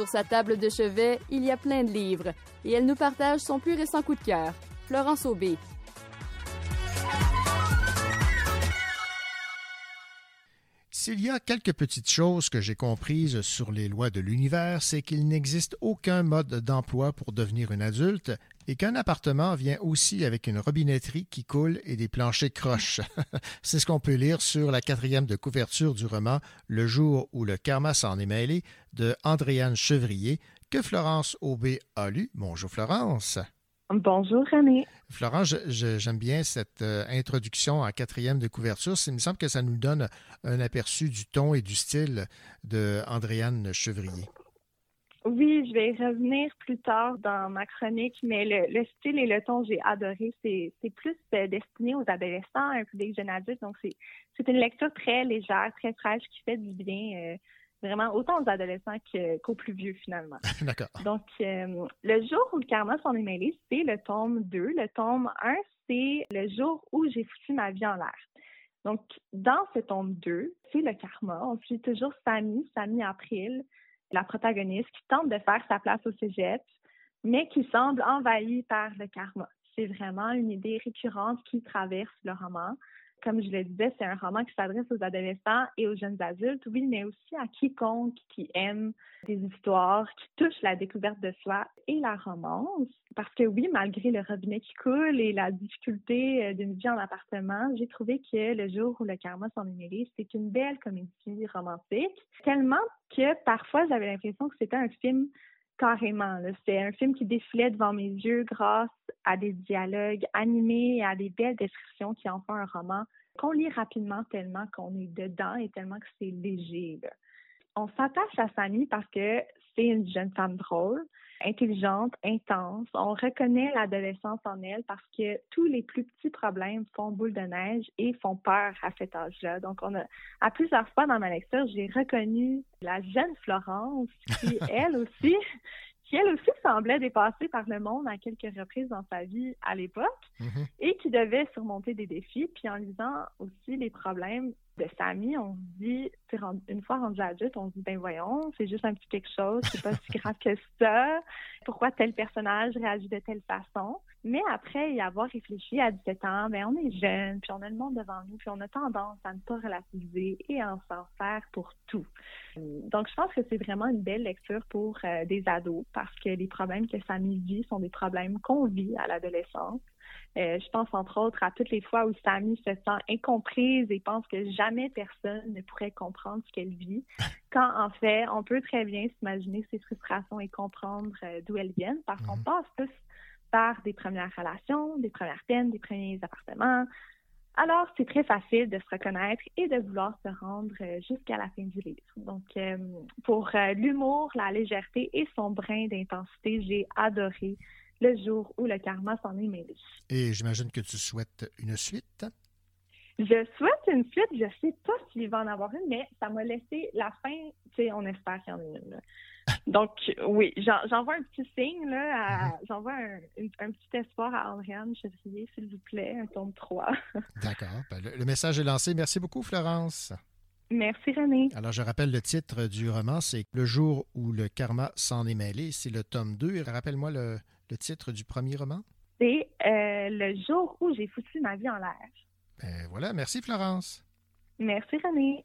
Sur sa table de chevet, il y a plein de livres et elle nous partage son plus récent coup de cœur. Florence Aubé. S'il y a quelques petites choses que j'ai comprises sur les lois de l'univers, c'est qu'il n'existe aucun mode d'emploi pour devenir une adulte et qu'un appartement vient aussi avec une robinetterie qui coule et des planchers croches. c'est ce qu'on peut lire sur la quatrième de couverture du roman Le jour où le karma s'en est mêlé de Andréane Chevrier que Florence Aubé a lu. Bonjour Florence. Bonjour René. Florence, j'aime bien cette euh, introduction en quatrième de couverture. Il me semble que ça nous donne un aperçu du ton et du style de Andréane Chevrier. Oui, je vais y revenir plus tard dans ma chronique, mais le, le style et le ton, j'ai adoré. C'est plus euh, destiné aux adolescents, un peu des jeunes adultes. Donc, c'est une lecture très légère, très fraîche, qui fait du bien, euh, vraiment autant aux adolescents qu'aux plus vieux, finalement. D'accord. Donc, euh, le jour où le karma s'en est mêlé, c'est le tome 2. Le tome 1, c'est le jour où j'ai foutu ma vie en l'air. Donc, dans ce tome 2, c'est le karma. On suit toujours Samy, Samy April, la protagoniste, qui tente de faire sa place au cégep, mais qui semble envahie par le karma. C'est vraiment une idée récurrente qui traverse le roman. Comme je le disais, c'est un roman qui s'adresse aux adolescents et aux jeunes adultes, oui, mais aussi à quiconque qui aime des histoires qui touchent la découverte de soi et la romance. Parce que oui, malgré le robinet qui coule et la difficulté euh, d'une vie en appartement, j'ai trouvé que Le jour où le karma s'en est mêlé, c'est une belle comédie romantique. Tellement que parfois, j'avais l'impression que c'était un film carrément. C'était un film qui défilait devant mes yeux grâce à des dialogues animés et à des belles descriptions qui en font un roman qu'on lit rapidement tellement qu'on est dedans et tellement que c'est léger. On s'attache à Samy parce que c'est une jeune femme drôle, intelligente, intense. On reconnaît l'adolescence en elle parce que tous les plus petits problèmes font boule de neige et font peur à cet âge-là. Donc, on a, à plusieurs fois dans ma lecture, j'ai reconnu la jeune Florence qui, elle aussi, qui elle aussi semblait dépassée par le monde à quelques reprises dans sa vie à l'époque et qui devait surmonter des défis. Puis en lisant aussi les problèmes de Samy, on se dit, une fois rendu adulte, on se dit, ben voyons, c'est juste un petit quelque chose, c'est pas si grave que ça. Pourquoi tel personnage réagit de telle façon? Mais après y avoir réfléchi à 17 ans, ben on est jeune, puis on a le monde devant nous, puis on a tendance à ne pas relativiser et à en s'en faire pour tout. Donc, je pense que c'est vraiment une belle lecture pour euh, des ados parce que les problèmes que Samy vit sont des problèmes qu'on vit à l'adolescence. Euh, je pense entre autres à toutes les fois où Samy se sent incomprise et pense que jamais personne ne pourrait comprendre ce qu'elle vit, quand en fait, on peut très bien s'imaginer ses frustrations et comprendre euh, d'où elles viennent parce qu'on passe tous par des premières relations, des premières peines, des premiers appartements. Alors, c'est très facile de se reconnaître et de vouloir se rendre euh, jusqu'à la fin du livre. Donc, euh, pour l'humour, la légèreté et son brin d'intensité, j'ai adoré le jour où le karma s'en est mêlé. Et j'imagine que tu souhaites une suite. Hein? Je souhaite une suite. Je ne sais pas s'il va en avoir une, mais ça m'a laissé la fin. Tu sais, on espère qu'il y en ait une. Donc, oui, j'envoie un petit signe, là, mm-hmm. j'envoie un, un, petit espoir à Andréane Chevrier, s'il vous plaît, un tome 3. D'accord. Ben, le, le message est lancé. Merci beaucoup, Florence. Merci René. Alors je rappelle le titre du roman, c'est Le jour où le karma s'en est mêlé, c'est le tome 2. Rappelle-moi le, le titre du premier roman? C'est euh, Le jour où j'ai foutu ma vie en l'air. Ben voilà, merci Florence. Merci René.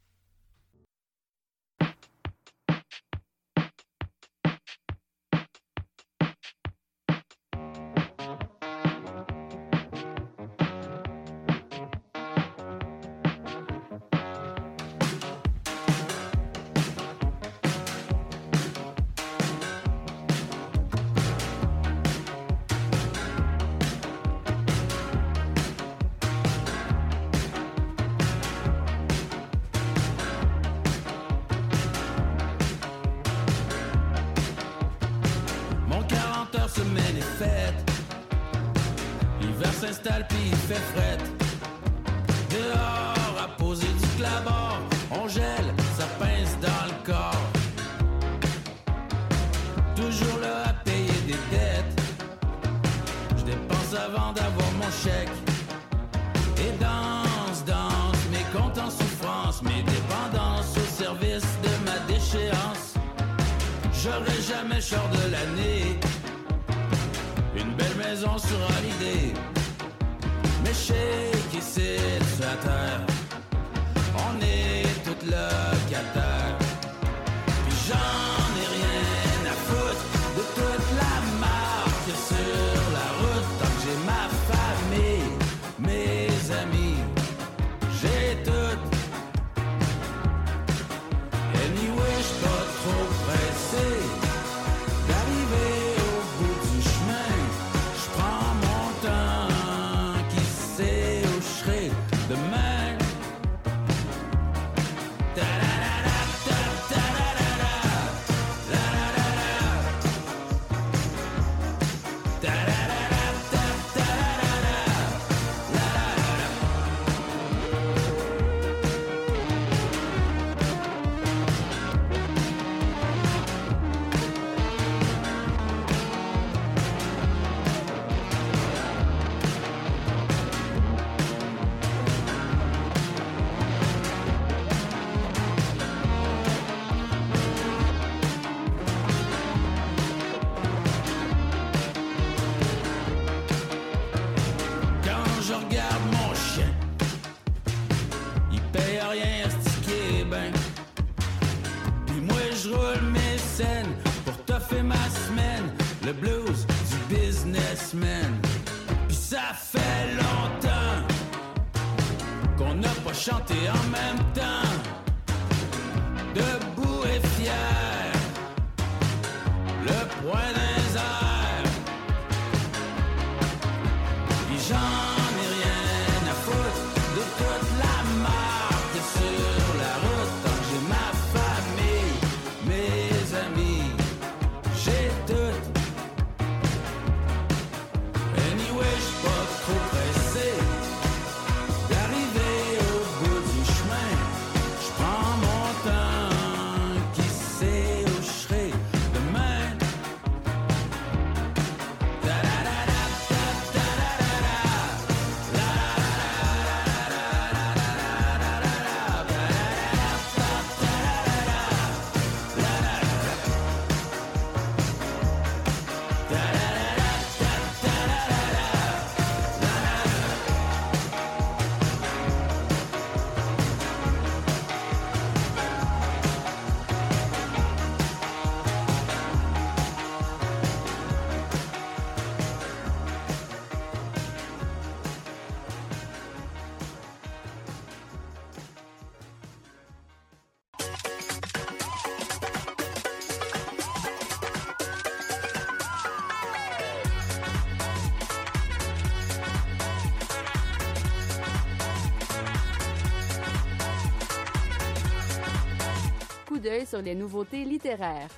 les nouveautés littéraires.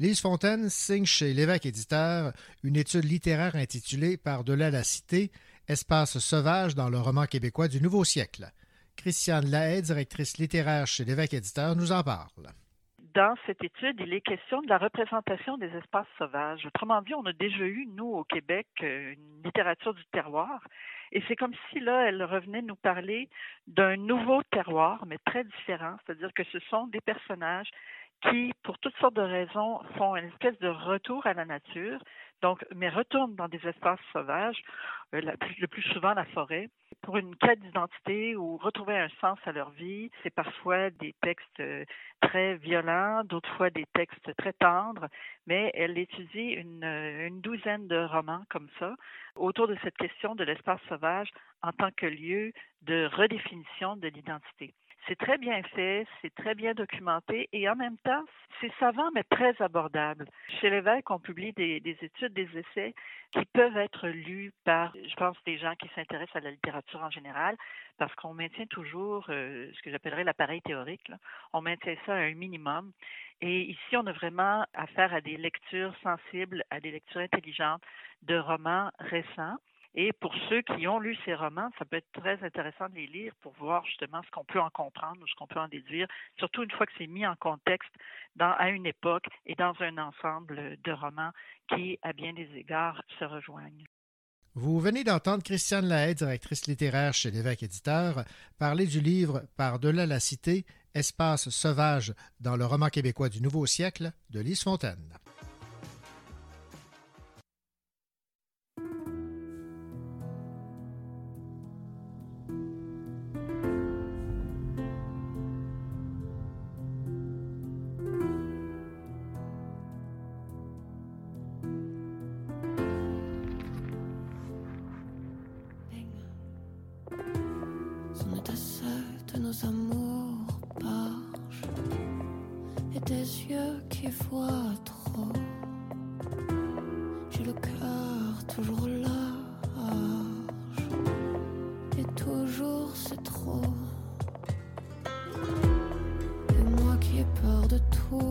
Lise Fontaine signe chez l'évêque éditeur une étude littéraire intitulée Par-delà la cité, espace sauvage dans le roman québécois du nouveau siècle. Christiane Lahaye, directrice littéraire chez l'évêque éditeur, nous en parle. Dans cette étude, il est question de la représentation des espaces sauvages. Autrement dit, on a déjà eu, nous, au Québec, euh, une littérature du terroir et c'est comme si là, elle revenait nous parler d'un nouveau terroir, mais très différent. C'est-à-dire que ce sont des personnages qui, pour toutes sortes de raisons, font une espèce de retour à la nature, donc, mais retournent dans des espaces sauvages, euh, le plus souvent la forêt, pour une quête d'identité ou retrouver un sens à leur vie. C'est parfois des textes euh, très violents, d'autres fois des textes très tendres, mais elle étudie euh, une douzaine de romans comme ça autour de cette question de l'espace sauvage en tant que lieu de redéfinition de l'identité. C'est très bien fait, c'est très bien documenté et en même temps, c'est savant mais très abordable. Chez l'évêque, on publie des, des études, des essais qui peuvent être lus par, je pense, des gens qui s'intéressent à la littérature en général, parce qu'on maintient toujours euh, ce que j'appellerais l'appareil théorique. On maintient ça à un minimum. Et ici, on a vraiment affaire à des lectures sensibles, à des lectures intelligentes de romans récents. Et pour ceux qui ont lu ces romans, ça peut être très intéressant de les lire pour voir justement ce qu'on peut en comprendre ou ce qu'on peut en déduire, surtout une fois que c'est mis en contexte à une époque et dans un ensemble de romans qui, à bien des égards, se rejoignent. Vous venez d'entendre Christiane Lahaye, directrice littéraire chez l'évêque éditeur, parler du livre Par-delà la cité, Espace sauvage dans le roman québécois du nouveau siècle de Lise Fontaine. Toujours c'est trop. Et moi qui ai peur de tout,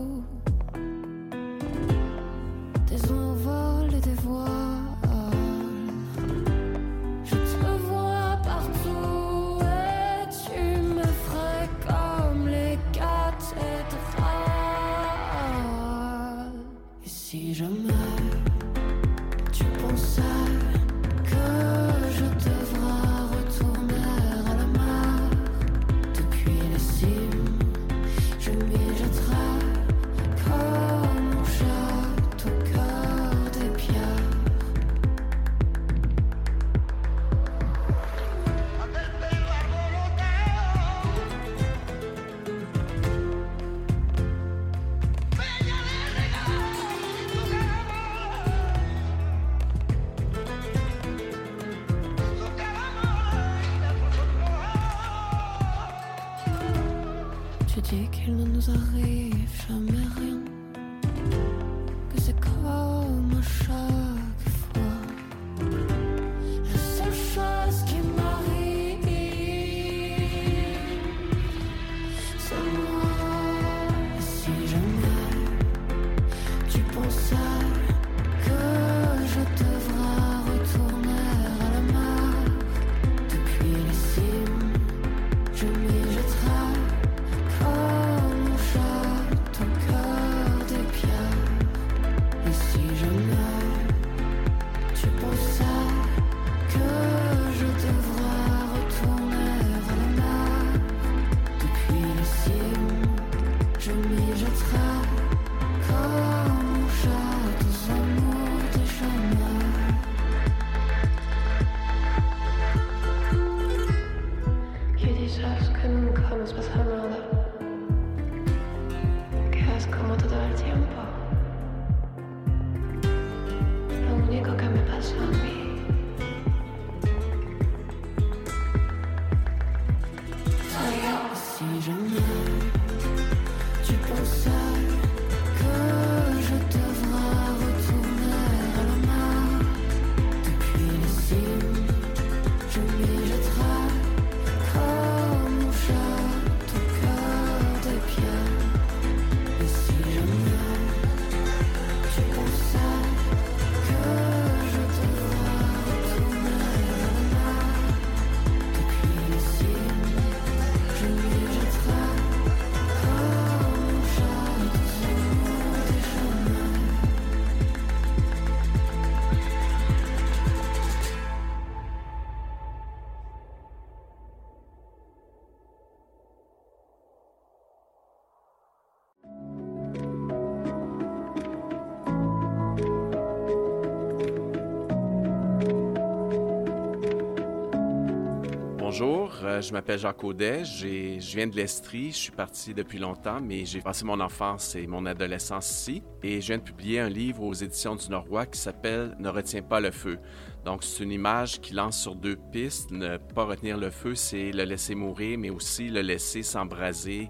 Euh, je m'appelle Jacques Audet. Je viens de l'Estrie. Je suis parti depuis longtemps, mais j'ai passé mon enfance et mon adolescence ici. Et je viens de publier un livre aux éditions du Norois qui s'appelle Ne retiens pas le feu. Donc, c'est une image qui lance sur deux pistes. Ne pas retenir le feu, c'est le laisser mourir, mais aussi le laisser s'embraser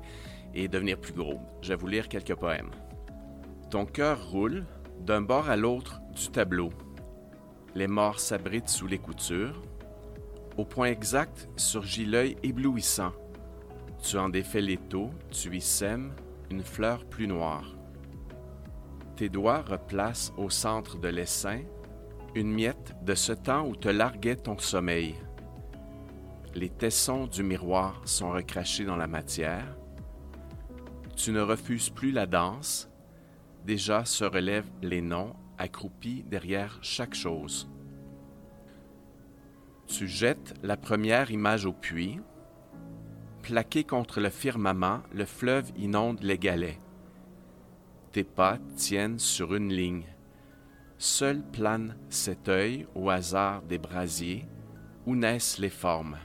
et devenir plus gros. Je vais vous lire quelques poèmes. Ton cœur roule d'un bord à l'autre du tableau. Les morts s'abritent sous les coutures. Au point exact surgit l'œil éblouissant. Tu en défais l'étau, tu y sèmes une fleur plus noire. Tes doigts replacent au centre de l'essaim une miette de ce temps où te larguait ton sommeil. Les tessons du miroir sont recrachés dans la matière. Tu ne refuses plus la danse. Déjà se relèvent les noms accroupis derrière chaque chose. Tu jettes la première image au puits. Plaqué contre le firmament, le fleuve inonde les galets. Tes pas tiennent sur une ligne. Seul plane cet œil au hasard des brasiers où naissent les formes.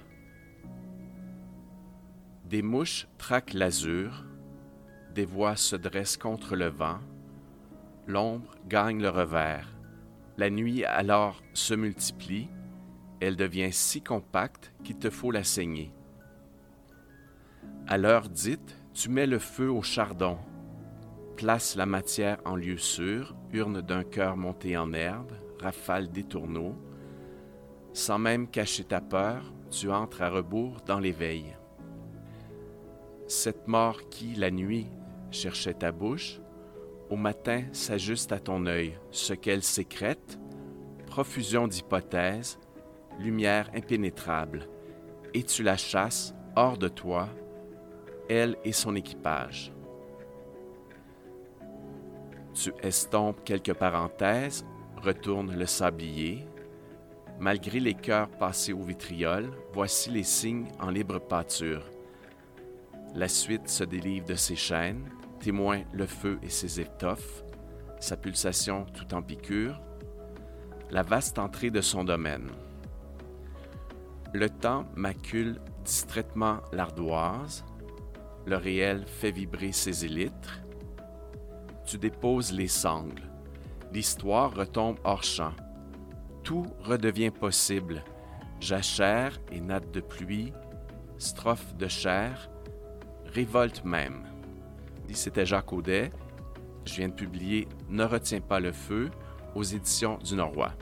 Des mouches traquent l'azur, des voix se dressent contre le vent, l'ombre gagne le revers. La nuit alors se multiplie, elle devient si compacte qu'il te faut la saigner. À l'heure dite, tu mets le feu au chardon, place la matière en lieu sûr, urne d'un cœur monté en herbe, rafale des tourneaux. Sans même cacher ta peur, tu entres à rebours dans l'éveil. Cette mort qui, la nuit, cherchait ta bouche, au matin s'ajuste à ton œil, ce qu'elle sécrète, profusion d'hypothèses, lumière impénétrable, et tu la chasses hors de toi, elle et son équipage. Tu estompes quelques parenthèses, retournes le sablier. Malgré les cœurs passés au vitriol, voici les signes en libre pâture. La suite se délivre de ses chaînes, témoin le feu et ses étoffes, sa pulsation tout en piqûre, la vaste entrée de son domaine. Le temps macule distraitement l'ardoise, le réel fait vibrer ses élytres, tu déposes les sangles. L'histoire retombe hors champ. Tout redevient possible. Jachère et natte de pluie, strophe de chair, révolte même. C'était Jacques Audet. Je viens de publier Ne retiens pas le feu aux éditions du Norois.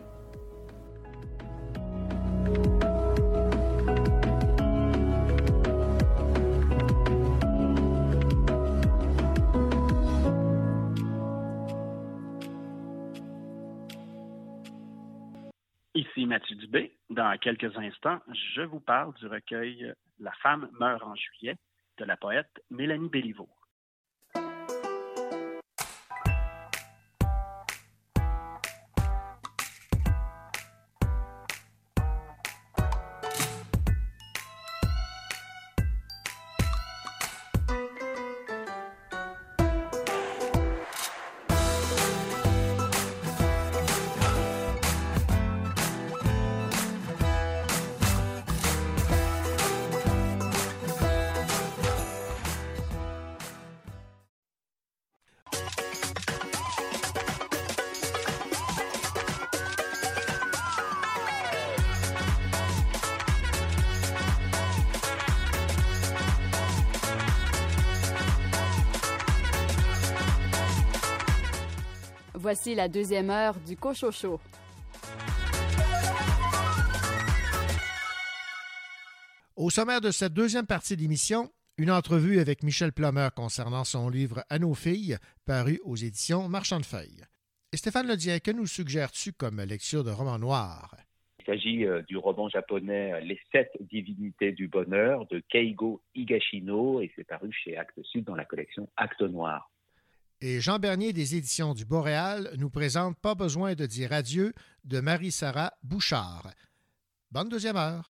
Mathieu Dubé. Dans quelques instants, je vous parle du recueil La femme meurt en juillet de la poète Mélanie Béliveau. Voici la deuxième heure du Cochocho. Au sommaire de cette deuxième partie d'émission, une entrevue avec Michel Plummer concernant son livre À nos filles, paru aux éditions Marchand de Feuilles. Et Stéphane Ledien, que nous suggères-tu comme lecture de roman noir? Il s'agit euh, du roman japonais euh, Les sept divinités du bonheur de Keigo Higashino et c'est paru chez Actes Sud dans la collection Actes Noir. Et Jean Bernier des éditions du Boréal nous présente Pas besoin de dire adieu de Marie-Sara Bouchard. Bonne deuxième heure.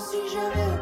Si j'avais compris,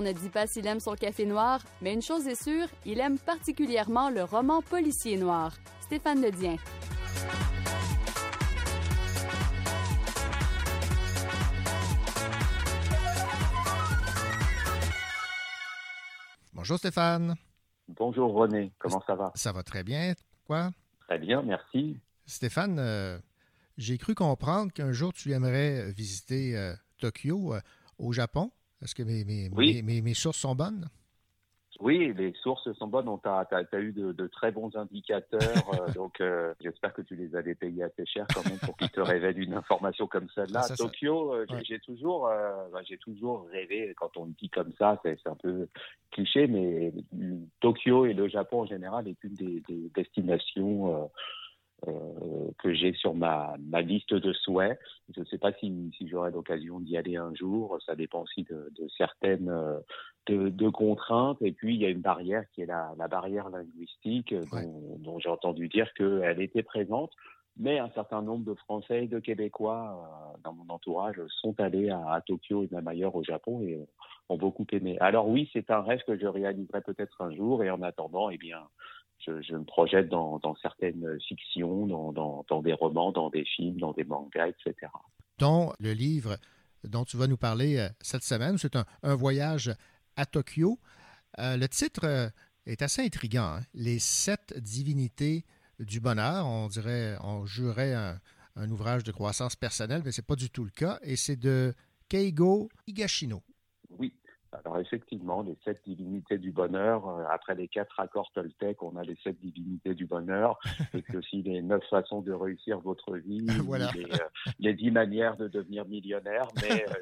Ne dit pas s'il aime son café noir, mais une chose est sûre, il aime particulièrement le roman policier noir. Stéphane Ledien. Bonjour Stéphane. Bonjour René, comment ça va? Ça va très bien. Quoi? Très bien, merci. Stéphane, euh, j'ai cru comprendre qu'un jour tu aimerais visiter euh, Tokyo euh, au Japon. Est-ce que mes, mes- Oui. mes- mes- mes sources sont bonnes? Oui, les sources sont bonnes. On t'a, t'as- t'as eu de, de très bons indicateurs, euh, donc euh, j'espère que tu les avais payés assez cher quand même pour qu'ils te révèlent une information comme celle-là. Ah, ça, Tokyo, euh, j'ai- Ouais. toujours, euh, bah, j'ai toujours rêvé. Quand on dit comme ça, c'est, un peu cliché, mais Tokyo et le Japon en général est une des, des destinations. euh, que j'ai sur ma, ma liste de souhaits. Je ne sais pas si, si j'aurai l'occasion d'y aller un jour. Ça dépend aussi de, de certaines euh, de, de contraintes. Et puis, il y a une barrière qui est la, la barrière linguistique, euh, dont, dont j'ai entendu dire qu'elle était présente. Mais un certain nombre de Français et de Québécois euh, dans mon entourage sont allés à, à Tokyo et même ailleurs au Japon et ont beaucoup aimé. Alors oui, c'est un rêve que je réaliserai peut-être un jour. Et en attendant, eh bien, je, je me projette dans, dans certaines fictions, dans, dans, dans des romans, dans des films, dans des mangas, etc. dont le livre dont tu vas nous parler euh, cette semaine. C'est un, un voyage à Tokyo. Euh, le titre euh, est assez intriguant. hein. Les sept divinités du bonheur. On dirait, on jurait un, un ouvrage de croissance personnelle, mais ce n'est pas du tout le cas. Et c'est de Keigo Higashino. Oui, Alors effectivement, les sept divinités du bonheur, euh, après les quatre accords Toltec, on a les sept divinités du bonheur, et aussi les neuf façons de réussir votre vie, Voilà. les, euh, les dix manières de devenir millionnaire, mais euh,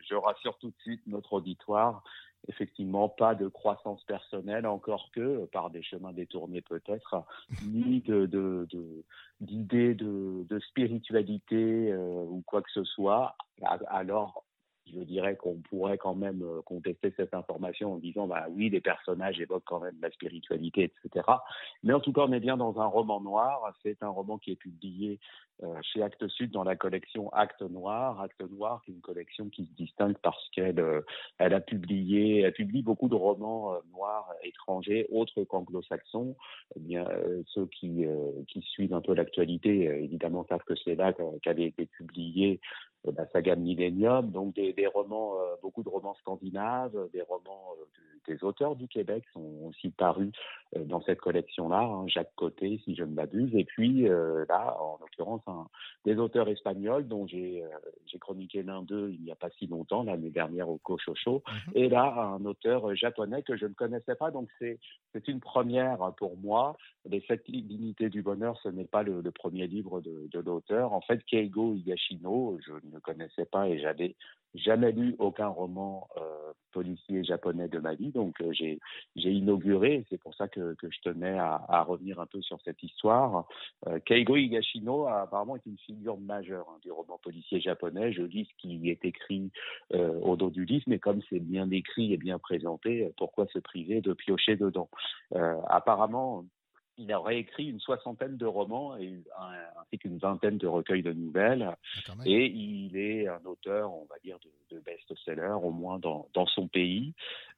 je, je rassure tout de suite notre auditoire, effectivement pas de croissance personnelle, encore que par des chemins détournés peut-être, ni de de- de- d'idées de, de spiritualité euh, ou quoi que ce soit. Alors, je dirais qu'on pourrait quand même euh, contester cette information en disant, bah oui, les personnages évoquent quand même la spiritualité, etc. Mais en tout cas, on est bien dans un roman noir. C'est un roman qui est publié chez Actes Sud dans la collection Actes Noir. Actes Noir, qui est une collection qui se distingue parce qu'elle euh, elle a publié, elle publie beaucoup de romans euh, noirs étrangers, autres qu'anglo-saxons. Eh bien, euh, ceux qui, euh, qui suivent un peu l'actualité, euh, évidemment, savent que c'est là qu'a- qu'avait été publié euh, la saga Millennium, donc des, romans, euh, beaucoup de romans scandinaves, des romans euh, de- des auteurs du Québec sont aussi parus euh, dans cette collection-là, hein, Jacques Côté, si je ne m'abuse, et puis euh, là, en l'occurrence, des auteurs espagnols dont j'ai euh, j'ai chroniqué l'un d'eux il n'y a pas si longtemps, l'année dernière au Cochocho, et là, un auteur euh, japonais que je ne connaissais pas, donc c'est c'est une première pour moi. Les sept dignités du bonheur, ce n'est pas le, le premier livre de, de l'auteur. En fait, Keigo Higashino, je ne le connaissais pas et j'avais jamais lu aucun roman euh, policier japonais de ma vie, donc euh, j'ai inauguré. C'est pour ça que, je tenais à, revenir un peu sur cette histoire. Euh, Keigo Higashino a apparemment été une figure majeure hein, du roman policier japonais. Je lis ce qui est écrit euh, au dos du livre, mais comme c'est bien écrit et bien présenté, pourquoi se priver de piocher dedans? Apparemment, il aurait écrit une soixantaine de romans et ainsi qu'une vingtaine de recueils de nouvelles. Et il est un auteur, on va dire, de, de best-seller, au moins dans, dans son pays.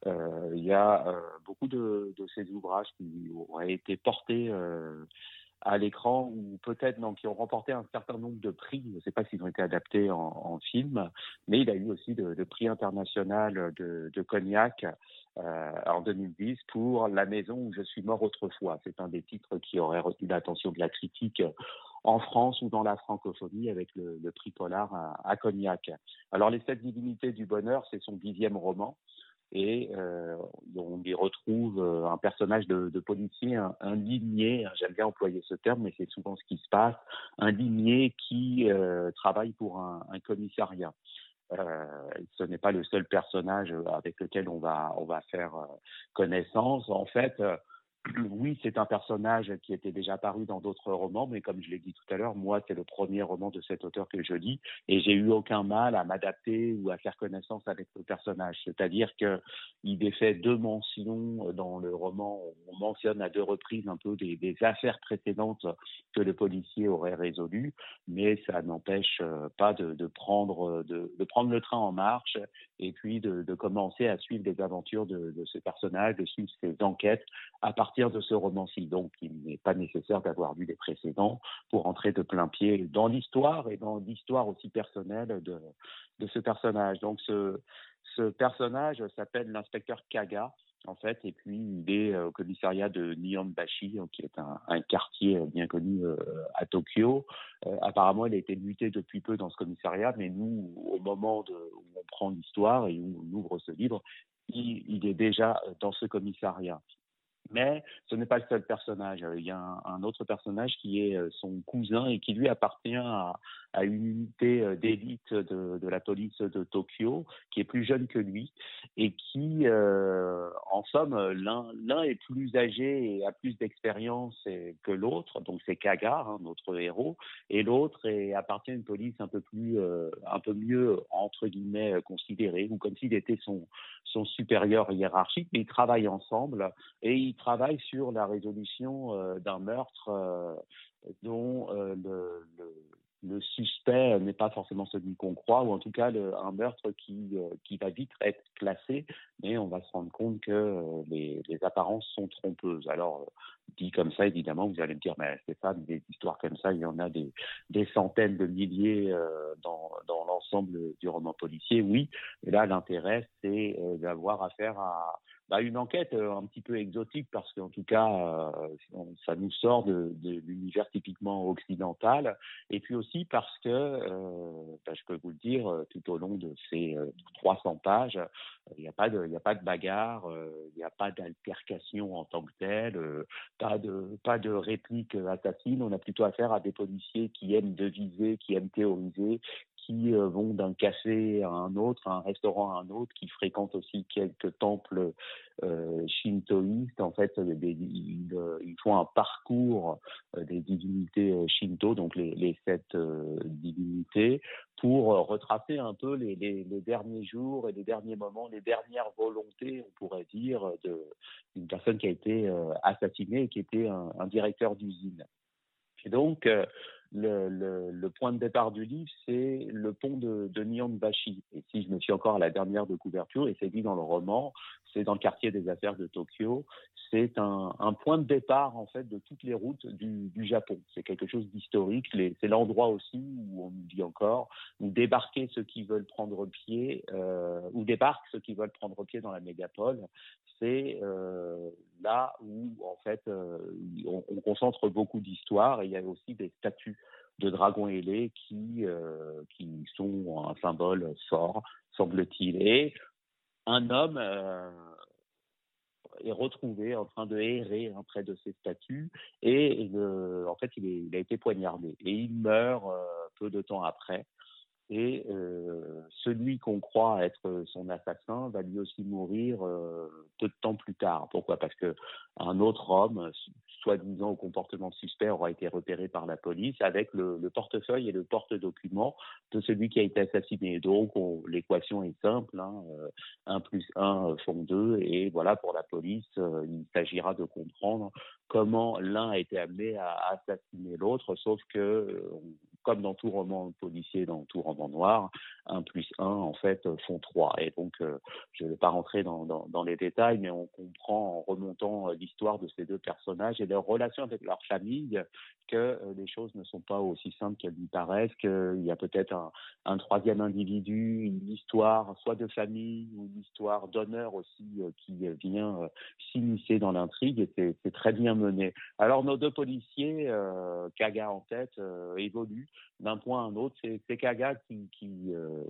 Euh, il y a euh, beaucoup de, de ses ouvrages qui auraient été portés euh, à l'écran ou peut-être non, qui ont remporté un certain nombre de prix. Je ne sais pas s'ils ont été adaptés en, en film, mais il a eu aussi de, de prix international de, de cognac euh, en 2010 pour La maison où je suis mort autrefois. C'est un des titres qui aurait retenu l'attention de la critique en France ou dans la francophonie avec le, le prix Polar à, Cognac. Alors les sept divinités du bonheur, c'est son dixième roman et euh, on y retrouve euh, un personnage de, policier, un, un limier, hein, j'aime bien employer ce terme, mais c'est souvent ce qui se passe, un limier qui travaille pour un commissariat. Euh, ce n'est pas le seul personnage avec lequel on va on va faire euh, connaissance. En fait, euh, oui, c'est un personnage qui était déjà apparu dans d'autres romans, mais comme je l'ai dit tout à l'heure, moi, c'est le premier roman de cet auteur que je lis, et j'ai eu aucun mal à m'adapter ou à faire connaissance avec le personnage. C'est-à-dire que il est fait deux mentions dans le roman. On mentionne à deux reprises un peu des, affaires précédentes que le policier aurait résolues, mais ça n'empêche euh, pas de, prendre de, de prendre le train en marche et puis de, de commencer à suivre les aventures de, de ce personnage, de suivre ses enquêtes à partir de ce roman-ci. Donc, il n'est pas nécessaire d'avoir lu les précédents pour entrer de plein pied dans l'histoire et dans l'histoire aussi personnelle de, ce personnage. Donc, ce, personnage s'appelle l'inspecteur Kaga, en fait, et puis il est euh, au commissariat de Nihonbashi, qui est un, quartier bien connu euh, à Tokyo. Euh, apparemment, il a été muté depuis peu dans ce commissariat, mais nous, au moment où on prend l'histoire et où on ouvre ce livre, il, est déjà dans ce commissariat. Mais ce n'est pas le seul personnage. Il y a un, autre personnage qui est euh, son cousin et qui lui appartient à, une unité euh, d'élite de, la police de Tokyo, qui est plus jeune que lui et qui, euh, en somme, l'un est plus âgé et a plus d'expérience que l'autre. Donc c'est Kaga, hein, notre héros, et l'autre appartient à une police un peu plus, euh, un peu mieux entre guillemets euh, considérée, ou comme s'il était son son supérieur hiérarchique. Mais ils travaillent ensemble et ils travaillent sur la résolution euh, d'un meurtre euh, dont euh, le, suspect n'est pas forcément celui qu'on croit, ou en tout cas un meurtre qui, qui va vite être classé, mais on va se rendre compte que les, apparences sont trompeuses. Alors, dit comme ça, évidemment, vous allez me dire, mais Stéphane, des histoires comme ça, il y en a des, centaines de milliers dans, l'ensemble du roman policier, oui. Et là, l'intérêt, c'est d'avoir affaire à bah, une enquête euh, un petit peu exotique parce qu'en tout cas, euh, ça nous sort de, de l'univers typiquement occidental. Et puis aussi parce que, euh, bah, je peux vous le dire, euh, tout au long de ces euh, 300 pages, il n'y a pas de, il a pas de bagarre, il n'y a pas d'altercation en tant que telle, pas de, pas de réplique assassine. On a plutôt affaire à des policiers qui aiment deviser, qui aiment théoriser, qui euh, vont d'un café à un autre, à un restaurant à un autre, qui fréquentent aussi quelques temples euh, shintoïstes. En fait, euh, ils, font un parcours des divinités shinto, donc les, sept divinités, pour retracer un peu les, derniers jours et les derniers moments, les dernières volontés, on pourrait dire, d'une personne qui a été assassinée et qui était un, un directeur d'usine. Et donc, le, le, le point de départ du livre, c'est le pont de, de Nihonbashi. Et si je me suis encore à la dernière de couverture, et c'est dit dans le roman, c'est dans le quartier des affaires de Tokyo. C'est un, un point de départ, en fait, de toutes les routes du, du Japon. C'est quelque chose d'historique. C'est l'endroit aussi où on nous dit encore, où débarquer ceux qui veulent prendre pied, euh, où débarquent ceux qui veulent prendre pied dans la mégapole. C'est euh, là où, en fait, euh, on, on concentre beaucoup d'histoires et il y a aussi des statues de dragons ailés qui, euh, qui sont un symbole fort, semble-t-il. Et un homme euh, est retrouvé en train de errer hein, près de ces statues et en fait il, a été poignardé et il meurt euh, peu de temps après et celui qu'on croit être son assassin va lui aussi mourir peu de temps plus tard. Pourquoi? Parce que un autre homme, soi-disant au comportement suspect, aura été repéré par la police avec le, le portefeuille et le porte-document de celui qui a été assassiné. Donc on- l'équation est simple, hein, euh, 1 plus 1 font 2, et voilà pour la police, euh, il s'agira de comprendre comment l'un a été amené à assassiner l'autre, sauf que euh, comme dans tout roman policier, dans tout roman noir, 1 plus 1, en fait, euh, font 3. Et donc, euh, je ne vais pas rentrer dans, les détails, mais on comprend en remontant euh, l'histoire de ces deux personnages et leur relation avec leur famille que les choses ne sont pas aussi simples qu'elles lui paraissent, qu'il y a peut-être un, troisième individu, une histoire soit de famille ou une histoire d'honneur aussi qui vient s'immiscer dans l'intrigue et c'est très bien mené. Alors nos deux policiers, euh, Kaga en tête, évoluent d'un point à un autre. C'est Kaga qui, euh,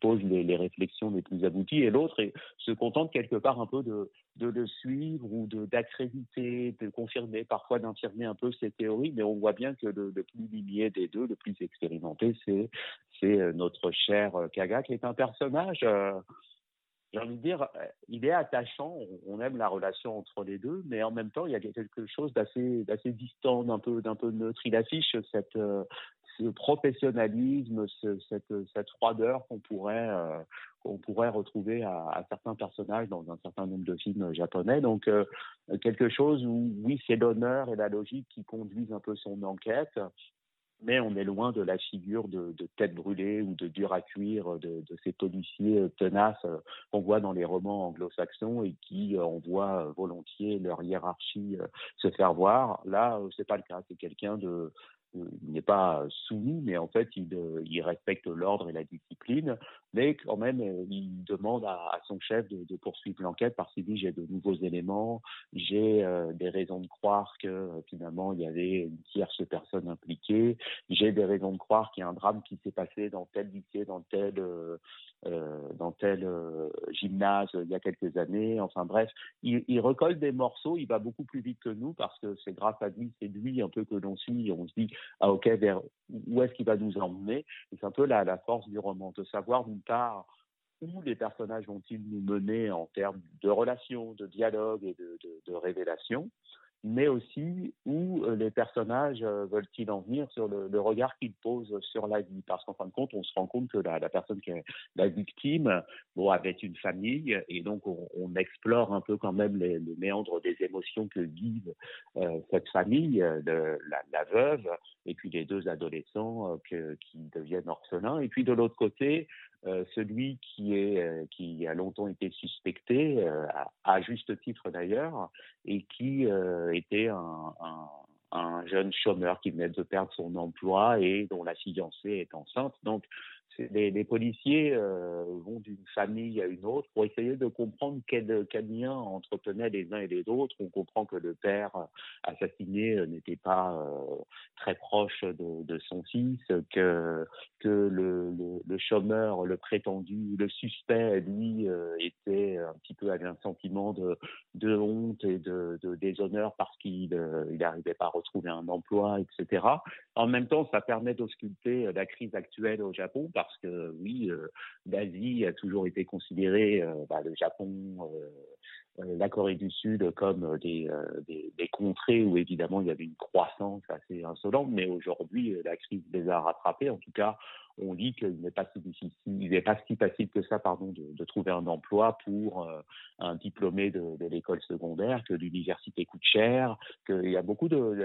pose les, réflexions les plus abouties et l'autre se contente quelque part un peu de, de le suivre ou de d'accréditer, de confirmer, parfois d'infirmer un peu ses théories, mais on voit bien que le, plus limier des deux, le plus expérimenté, c'est euh, notre cher euh, Kaga qui est un personnage. j'ai envie de dire, il est attachant, on- aime la relation entre les deux, mais en même temps, il y a quelque chose d'assez distant, d'un peu, d'un peu neutre. Il affiche cette, ce professionnalisme, ce- cette, froideur qu'on pourrait, euh, qu'on pourrait retrouver à, certains personnages dans un certain nombre de films japonais. Donc, euh, quelque chose où, oui, c'est l'honneur et la logique qui conduisent un peu son enquête, mais on est loin de la figure de, tête brûlée ou de dur à cuire de, ces policiers tenaces euh, qu'on voit dans les romans anglo-saxons et qui on voit volontiers leur hiérarchie se faire voir. Là, c'est pas le cas. C'est quelqu'un de il n'est pas soumis, mais en fait, il, euh, respecte l'ordre et la discipline, mais quand même, euh, il demande à, son chef de, poursuivre l'enquête parce qu'il dit j'ai de nouveaux éléments, j'ai euh, des raisons de croire que euh, finalement il y avait une tierce personne impliquée, j'ai des raisons de croire qu'il y a un drame qui s'est passé dans tel lycée, dans tel dans tel gymnase il y a quelques années. Enfin bref, il, recolle des morceaux, il va beaucoup plus vite que nous parce que c'est grâce à lui, c'est lui un peu que l'on suit. On se dit ah ok vers où est-ce qu'il va nous emmener? Et c'est un peu la force du roman de savoir part où les personnages vont-ils nous mener en termes de relations, de dialogue et de, de, révélations mais aussi où euh, les personnages euh, veulent-ils en venir sur le, regard qu'ils posent sur la vie? Parce qu'en fin de compte, on se rend compte que la, personne qui est la victime, bon, avait une famille, et donc on, explore un peu quand même les, les méandres des émotions que vivent euh, cette famille, le- la, veuve, et puis les deux adolescents qui deviennent orphelins. Et puis de l'autre côté, euh, celui qui est euh, qui a longtemps été suspecté, euh, à, juste titre d'ailleurs, et qui euh, était un, un, un jeune chômeur qui venait de perdre son emploi et dont la fiancée est enceinte. Donc les, policiers euh, vont d'une famille à une autre pour essayer de comprendre quel, lien entretenaient les uns et les autres. On comprend que le père assassiné n'était pas euh, très proche de, son fils, que, le, chômeur, le prétendu, le suspect, lui, euh, était un petit peu avait un sentiment de, honte et de, déshonneur parce qu'il n'arrivait pas à retrouver un emploi, etc. En même temps, ça permet d'ausculter la crise actuelle au Japon que oui, euh, l'Asie a toujours été considérée, euh, bah, le Japon, euh, la Corée du Sud comme des, des, contrées où évidemment il y avait une croissance assez insolente, mais aujourd'hui la crise les a rattrapés. En tout cas, on dit qu'il n'est pas si difficile, il n'est pas si facile que ça, pardon, de, trouver un emploi pour un diplômé de, de l'école secondaire, que l'université coûte cher, qu'il y a beaucoup de,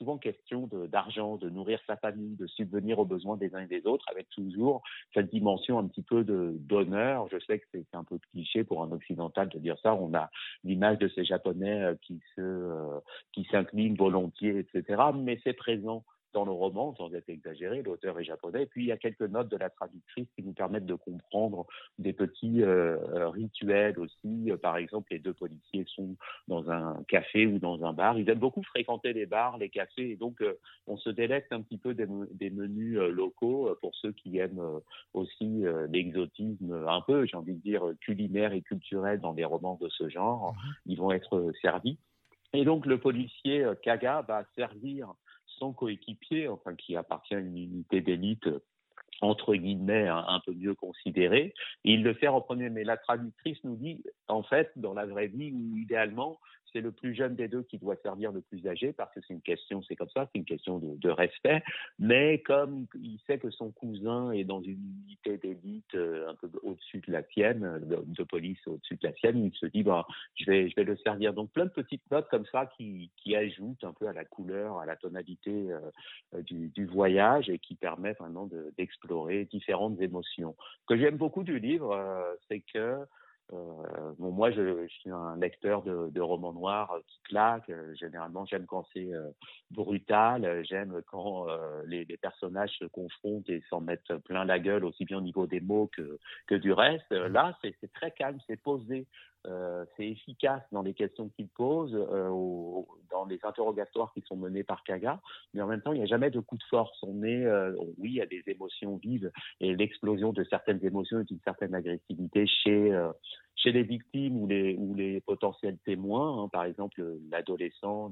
souvent question d'argent, de, nourrir sa famille, de subvenir aux besoins des uns et des autres, avec toujours cette dimension un petit peu d'honneur. Je sais que c'est un peu cliché pour un occidental de dire ça. On a l'image de ces Japonais euh, qui se, euh, qui s'inclinent volontiers, etc. Mais c'est présent dans le roman, sans être exagéré, l'auteur est japonais. Et puis il y a quelques notes de la traductrice qui nous permettent de comprendre des petits euh, euh rituels aussi. Euh, par exemple, les deux policiers sont dans un café ou dans un bar. Ils aiment beaucoup fréquenter les bars, les cafés, et donc euh, on se délecte un petit peu des, des menus euh, locaux pour ceux qui aiment aussi l'exotisme un peu, j'ai envie de dire, culinaire et culturel dans des romans de ce genre. Ils vont être servis. Et donc le policier Kaga va servir son coéquipier, enfin qui appartient à une unité d'élite entre guillemets un, peu mieux considérée. il le fait en premier, mais la traductrice nous dit, en fait, dans la vraie vie, où idéalement, c'est le plus jeune des deux qui doit servir le plus âgé parce que c'est une question, c'est comme ça, c'est une question de, respect. Mais comme il sait que son cousin est dans une unité d'élite euh, un peu au-dessus de la sienne, de, de police au-dessus de la sienne, il se dit bah je vais je vais le servir. Donc plein de petites notes comme ça qui qui ajoutent un peu à la couleur, à la tonalité euh, du, du, voyage et qui permettent vraiment d'explorer différentes émotions. Ce que j'aime beaucoup du livre, euh, c'est que euh, bon, moi, je, je, suis un lecteur de, de romans noirs qui claquent. Euh, généralement, j'aime quand c'est euh, brutal. J'aime quand euh, les, les, personnages se confrontent et s'en mettent plein la gueule, aussi bien au niveau des mots que, que du reste. Là, c'est très calme, c'est posé. Euh, c'est efficace dans les questions qu'il pose, euh, au, dans les interrogatoires qui sont menés par Kaga, mais en même temps, il n'y a jamais de coup de force. On est, euh, oui, il y a des émotions vives et l'explosion de certaines émotions et d'une certaine agressivité chez euh, chez les victimes ou les, ou les potentiels témoins, hein, par exemple l'adolescent,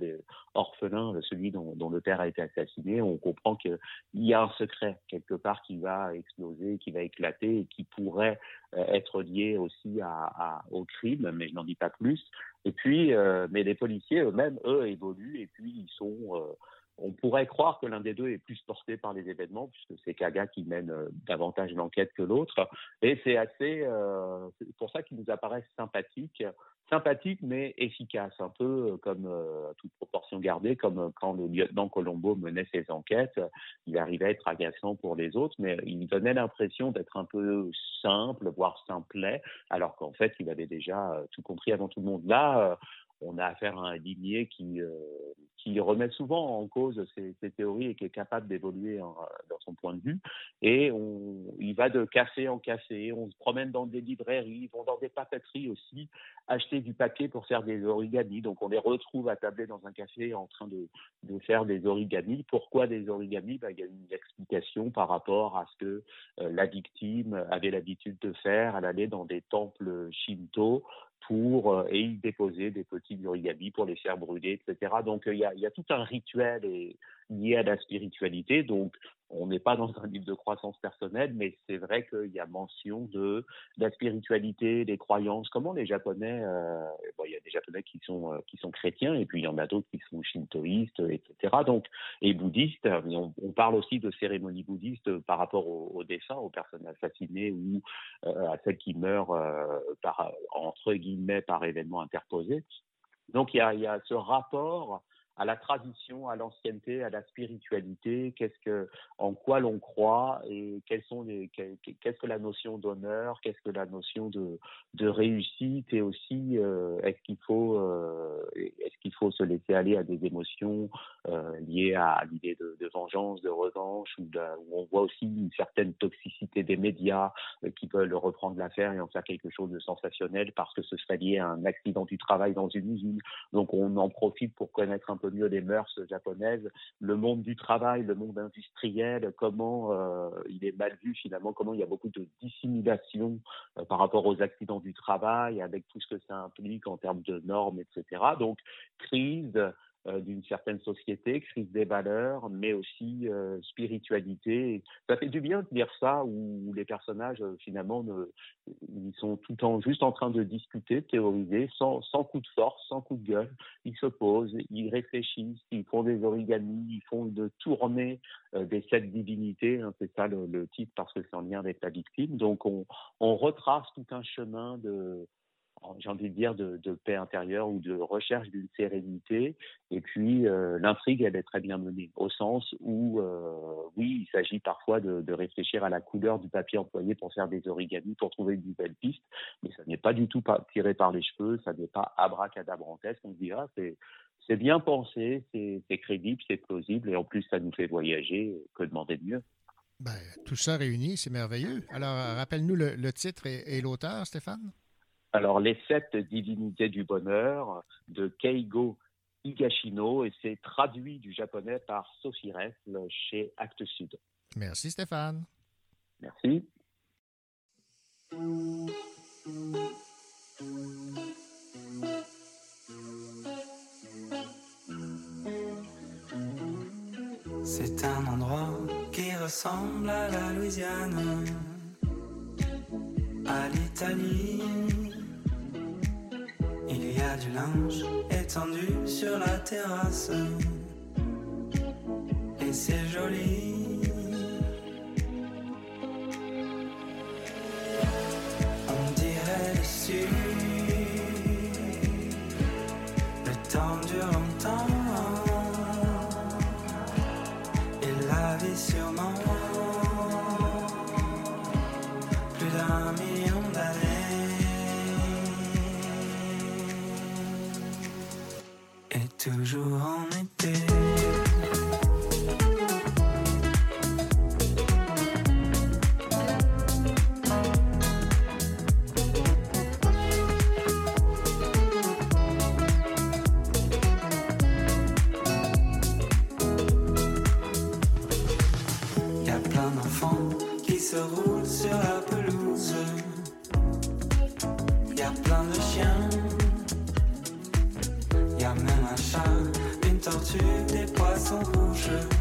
orphelin, celui dont, dont, le père a été assassiné, on comprend qu'il y a un secret quelque part qui va exploser, qui va éclater et qui pourrait euh, être lié aussi à, à, au crime, mais je n'en dis pas plus. Et puis, euh, mais les policiers eux-mêmes, eux, évoluent et puis ils sont euh, on pourrait croire que l'un des deux est plus porté par les événements, puisque c'est Kaga qui mène euh, davantage l'enquête que l'autre. Et c'est assez, euh, pour ça qu'il nous apparaît sympathique, sympathique mais efficace, un peu euh, comme euh, toute proportion gardée, comme euh, quand le lieutenant Colombo menait ses enquêtes, il arrivait à être agaçant pour les autres, mais il donnait l'impression d'être un peu simple, voire simplet, alors qu'en fait, il avait déjà tout compris avant tout le monde. Là, on a affaire à un ligné qui, euh, remet souvent en cause ses théories et qui est capable d'évoluer dans son point de vue. Et on, il va de café en café, on se promène dans des librairies, on dans des papeteries aussi, acheter du papier pour faire des origamis. Donc on les retrouve attablés dans un café en train de, de faire des origamis. Pourquoi des origamis? Ben, Il y a une explication par rapport à ce que euh, la victime avait l'habitude de faire. Elle allait dans des temples shinto pour euh, et y déposer des petits origami pour les faire brûler, etc. Donc il y a, y a tout un rituel et, lié à la spiritualité. Donc on n'est pas dans un livre de croissance personnelle, mais c'est vrai qu'il y a mention de, la spiritualité, des croyances. Comment les Japonais, euh, bon, il y a des Japonais qui sont euh, qui sont chrétiens et puis il y en a d'autres qui sont shintoïstes, etc. Donc et bouddhistes. On, parle aussi de cérémonies bouddhistes par rapport aux au défunts, aux personnes assassinées ou euh, à celles qui meurent par entre guillemets par événement interposé. Donc il y a ce rapport à la tradition, à l'ancienneté, à la spiritualité, qu'est-ce que, en quoi l'on croit et quelles sont les, qu'est-ce que la notion d'honneur, qu'est-ce que la notion de, réussite et aussi euh, est-ce qu'il faut, euh, est-ce qu'il faut se laisser aller à des émotions euh, liées à l'idée de, vengeance, de revanche, de, où on voit aussi une certaine toxicité des médias qui veulent reprendre l'affaire et en faire quelque chose de sensationnel parce que ce serait lié à un accident du travail dans une usine. Donc on en profite pour connaître un peu mieux les mœurs japonaises, le monde du travail, le monde industriel, comment euh, il est mal vu finalement, comment il y a beaucoup de dissimulation euh, par rapport aux accidents du travail, avec tout ce que ça implique en termes de normes, etc. Donc crise d'une certaine société, crise des valeurs, mais aussi euh, spiritualité. Ça fait du bien de dire ça, où les personnages, euh, finalement, ils sont tout le temps juste en train de discuter, de théoriser, sans, sans coup de force, sans coup de gueule. Ils se posent, ils réfléchissent, ils font des origamis, ils font de tourner des sept divinités, hein, c'est ça le, le, titre, parce que c'est en lien avec la victime. Donc on, on retrace tout un chemin de j'ai envie de dire, de, paix intérieure ou de recherche d'une sérénité. Et puis, euh, l'intrigue, elle est très bien menée, au sens où, euh, oui, il s'agit parfois de, réfléchir à la couleur du papier employé pour faire des origamis, pour trouver une nouvelle piste, mais ça n'est pas du tout tiré par les cheveux, ça n'est pas abracadabrantesque, on se dira, c'est c'est bien pensé, c'est crédible, c'est plausible, et en plus, ça nous fait voyager, que demander de mieux? Ben, tout ça réuni, c'est merveilleux. Alors, rappelle-nous le, titre et l'auteur, Stéphane? Alors, les sept divinités du bonheur de Keigo Higashino et c'est traduit du japonais par Sophie Ressle chez Actes Sud. Merci Stéphane. Merci. C'est un endroit qui ressemble à la Louisiane, à l'Italie. Y a du linge étendu sur la terrasse. Et c'est joli. On dirait le. Toujours en été. Des poissons rouges.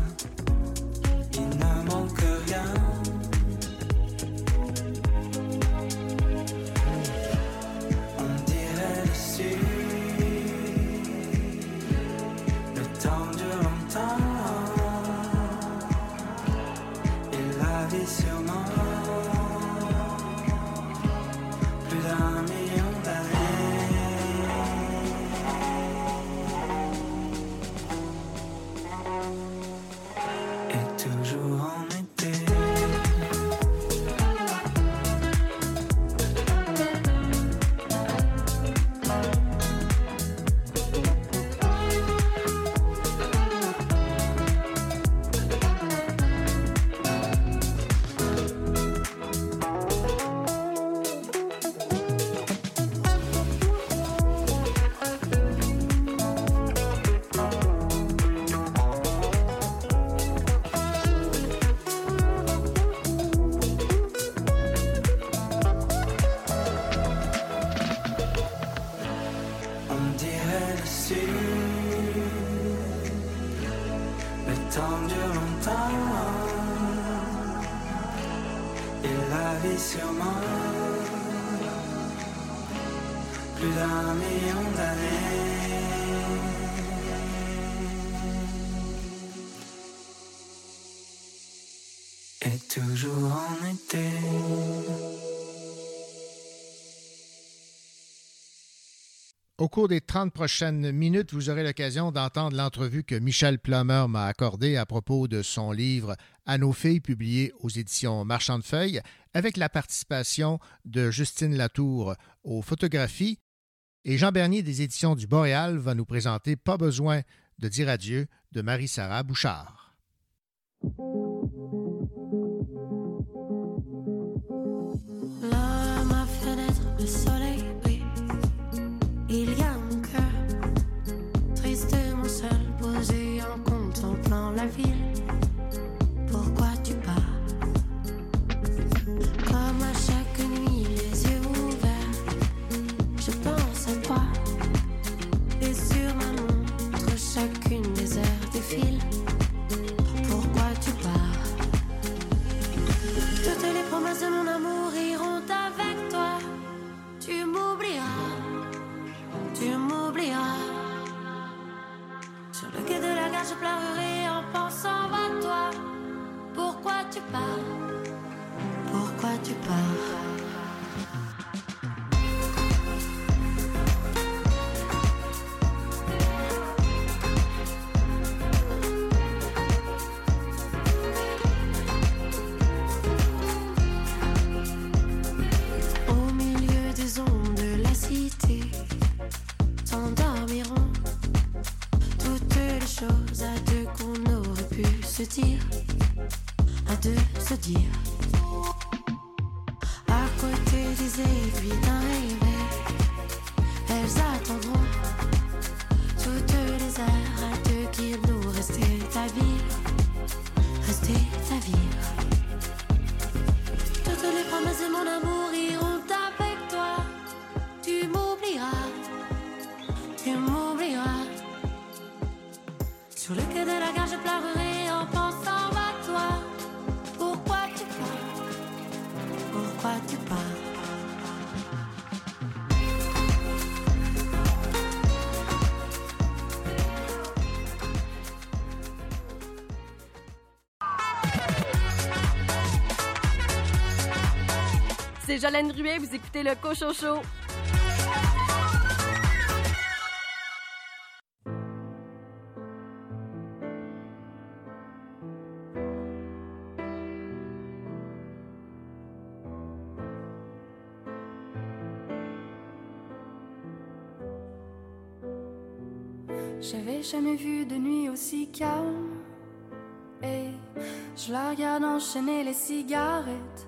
Cours des 30 prochaines minutes, vous aurez l'occasion d'entendre l'entrevue que Michel Plummer m'a accordée à propos de son livre À nos filles, publié aux éditions Marchand de Feuilles, avec la participation de Justine Latour aux photographies. Et Jean Bernier des éditions du Boréal va nous présenter Pas besoin de dire adieu de Marie-Sara Bouchard. Pourquoi tu pars? Comme à chaque nuit, les yeux ouverts, je pense à toi. Et sur ma montre, chacune des heures défile. Pourquoi tu pars? Toutes les promesses de mon amour Je pleurerai en pensant à toi. Pourquoi tu pars? Pourquoi tu pars? Dire. C'est Jolène Ruet, vous écoutez le Cochon. J'avais jamais vu de nuit aussi calme. Et je la regarde enchaîner les cigarettes.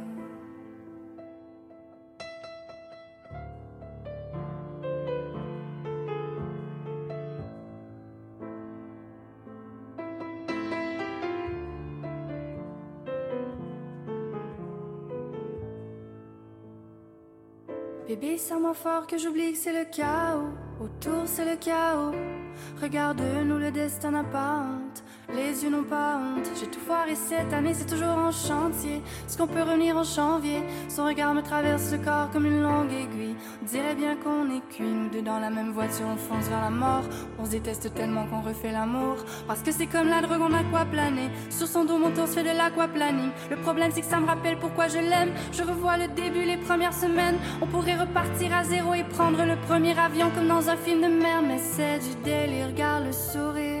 Serre-moi fort que j'oublie que c'est le chaos. Autour, c'est le chaos. Regarde-nous, le destin honte. Les yeux n'ont pas honte. J'ai tout foiré cette année, c'est toujours en chantier. Est-ce qu'on peut revenir en janvier? Son regard me traverse le corps comme une longue aiguille. On dirait bien qu'on est cuits, nous deux dans la même voiture, on fonce vers la mort. On se déteste tellement qu'on refait l'amour. Parce que c'est comme la drogue, on aquaplané. Sur son dos, mon tour se fait de l'aquaplaning. Le problème, c'est que ça me rappelle pourquoi je l'aime. Je revois le début, les premières semaines. On pourrait repartir à zéro et prendre le premier avion comme dans un film de merde. Mais c'est du délire, garde le sourire.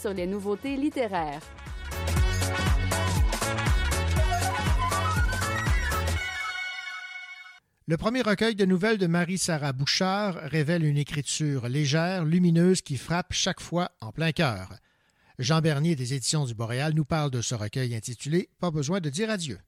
Sur les nouveautés littéraires. Le premier recueil de nouvelles de Marie-Sarah Bouchard révèle une écriture légère, lumineuse qui frappe chaque fois en plein cœur. Jean Bernier des Éditions du Boréal nous parle de ce recueil intitulé Pas besoin de dire adieu.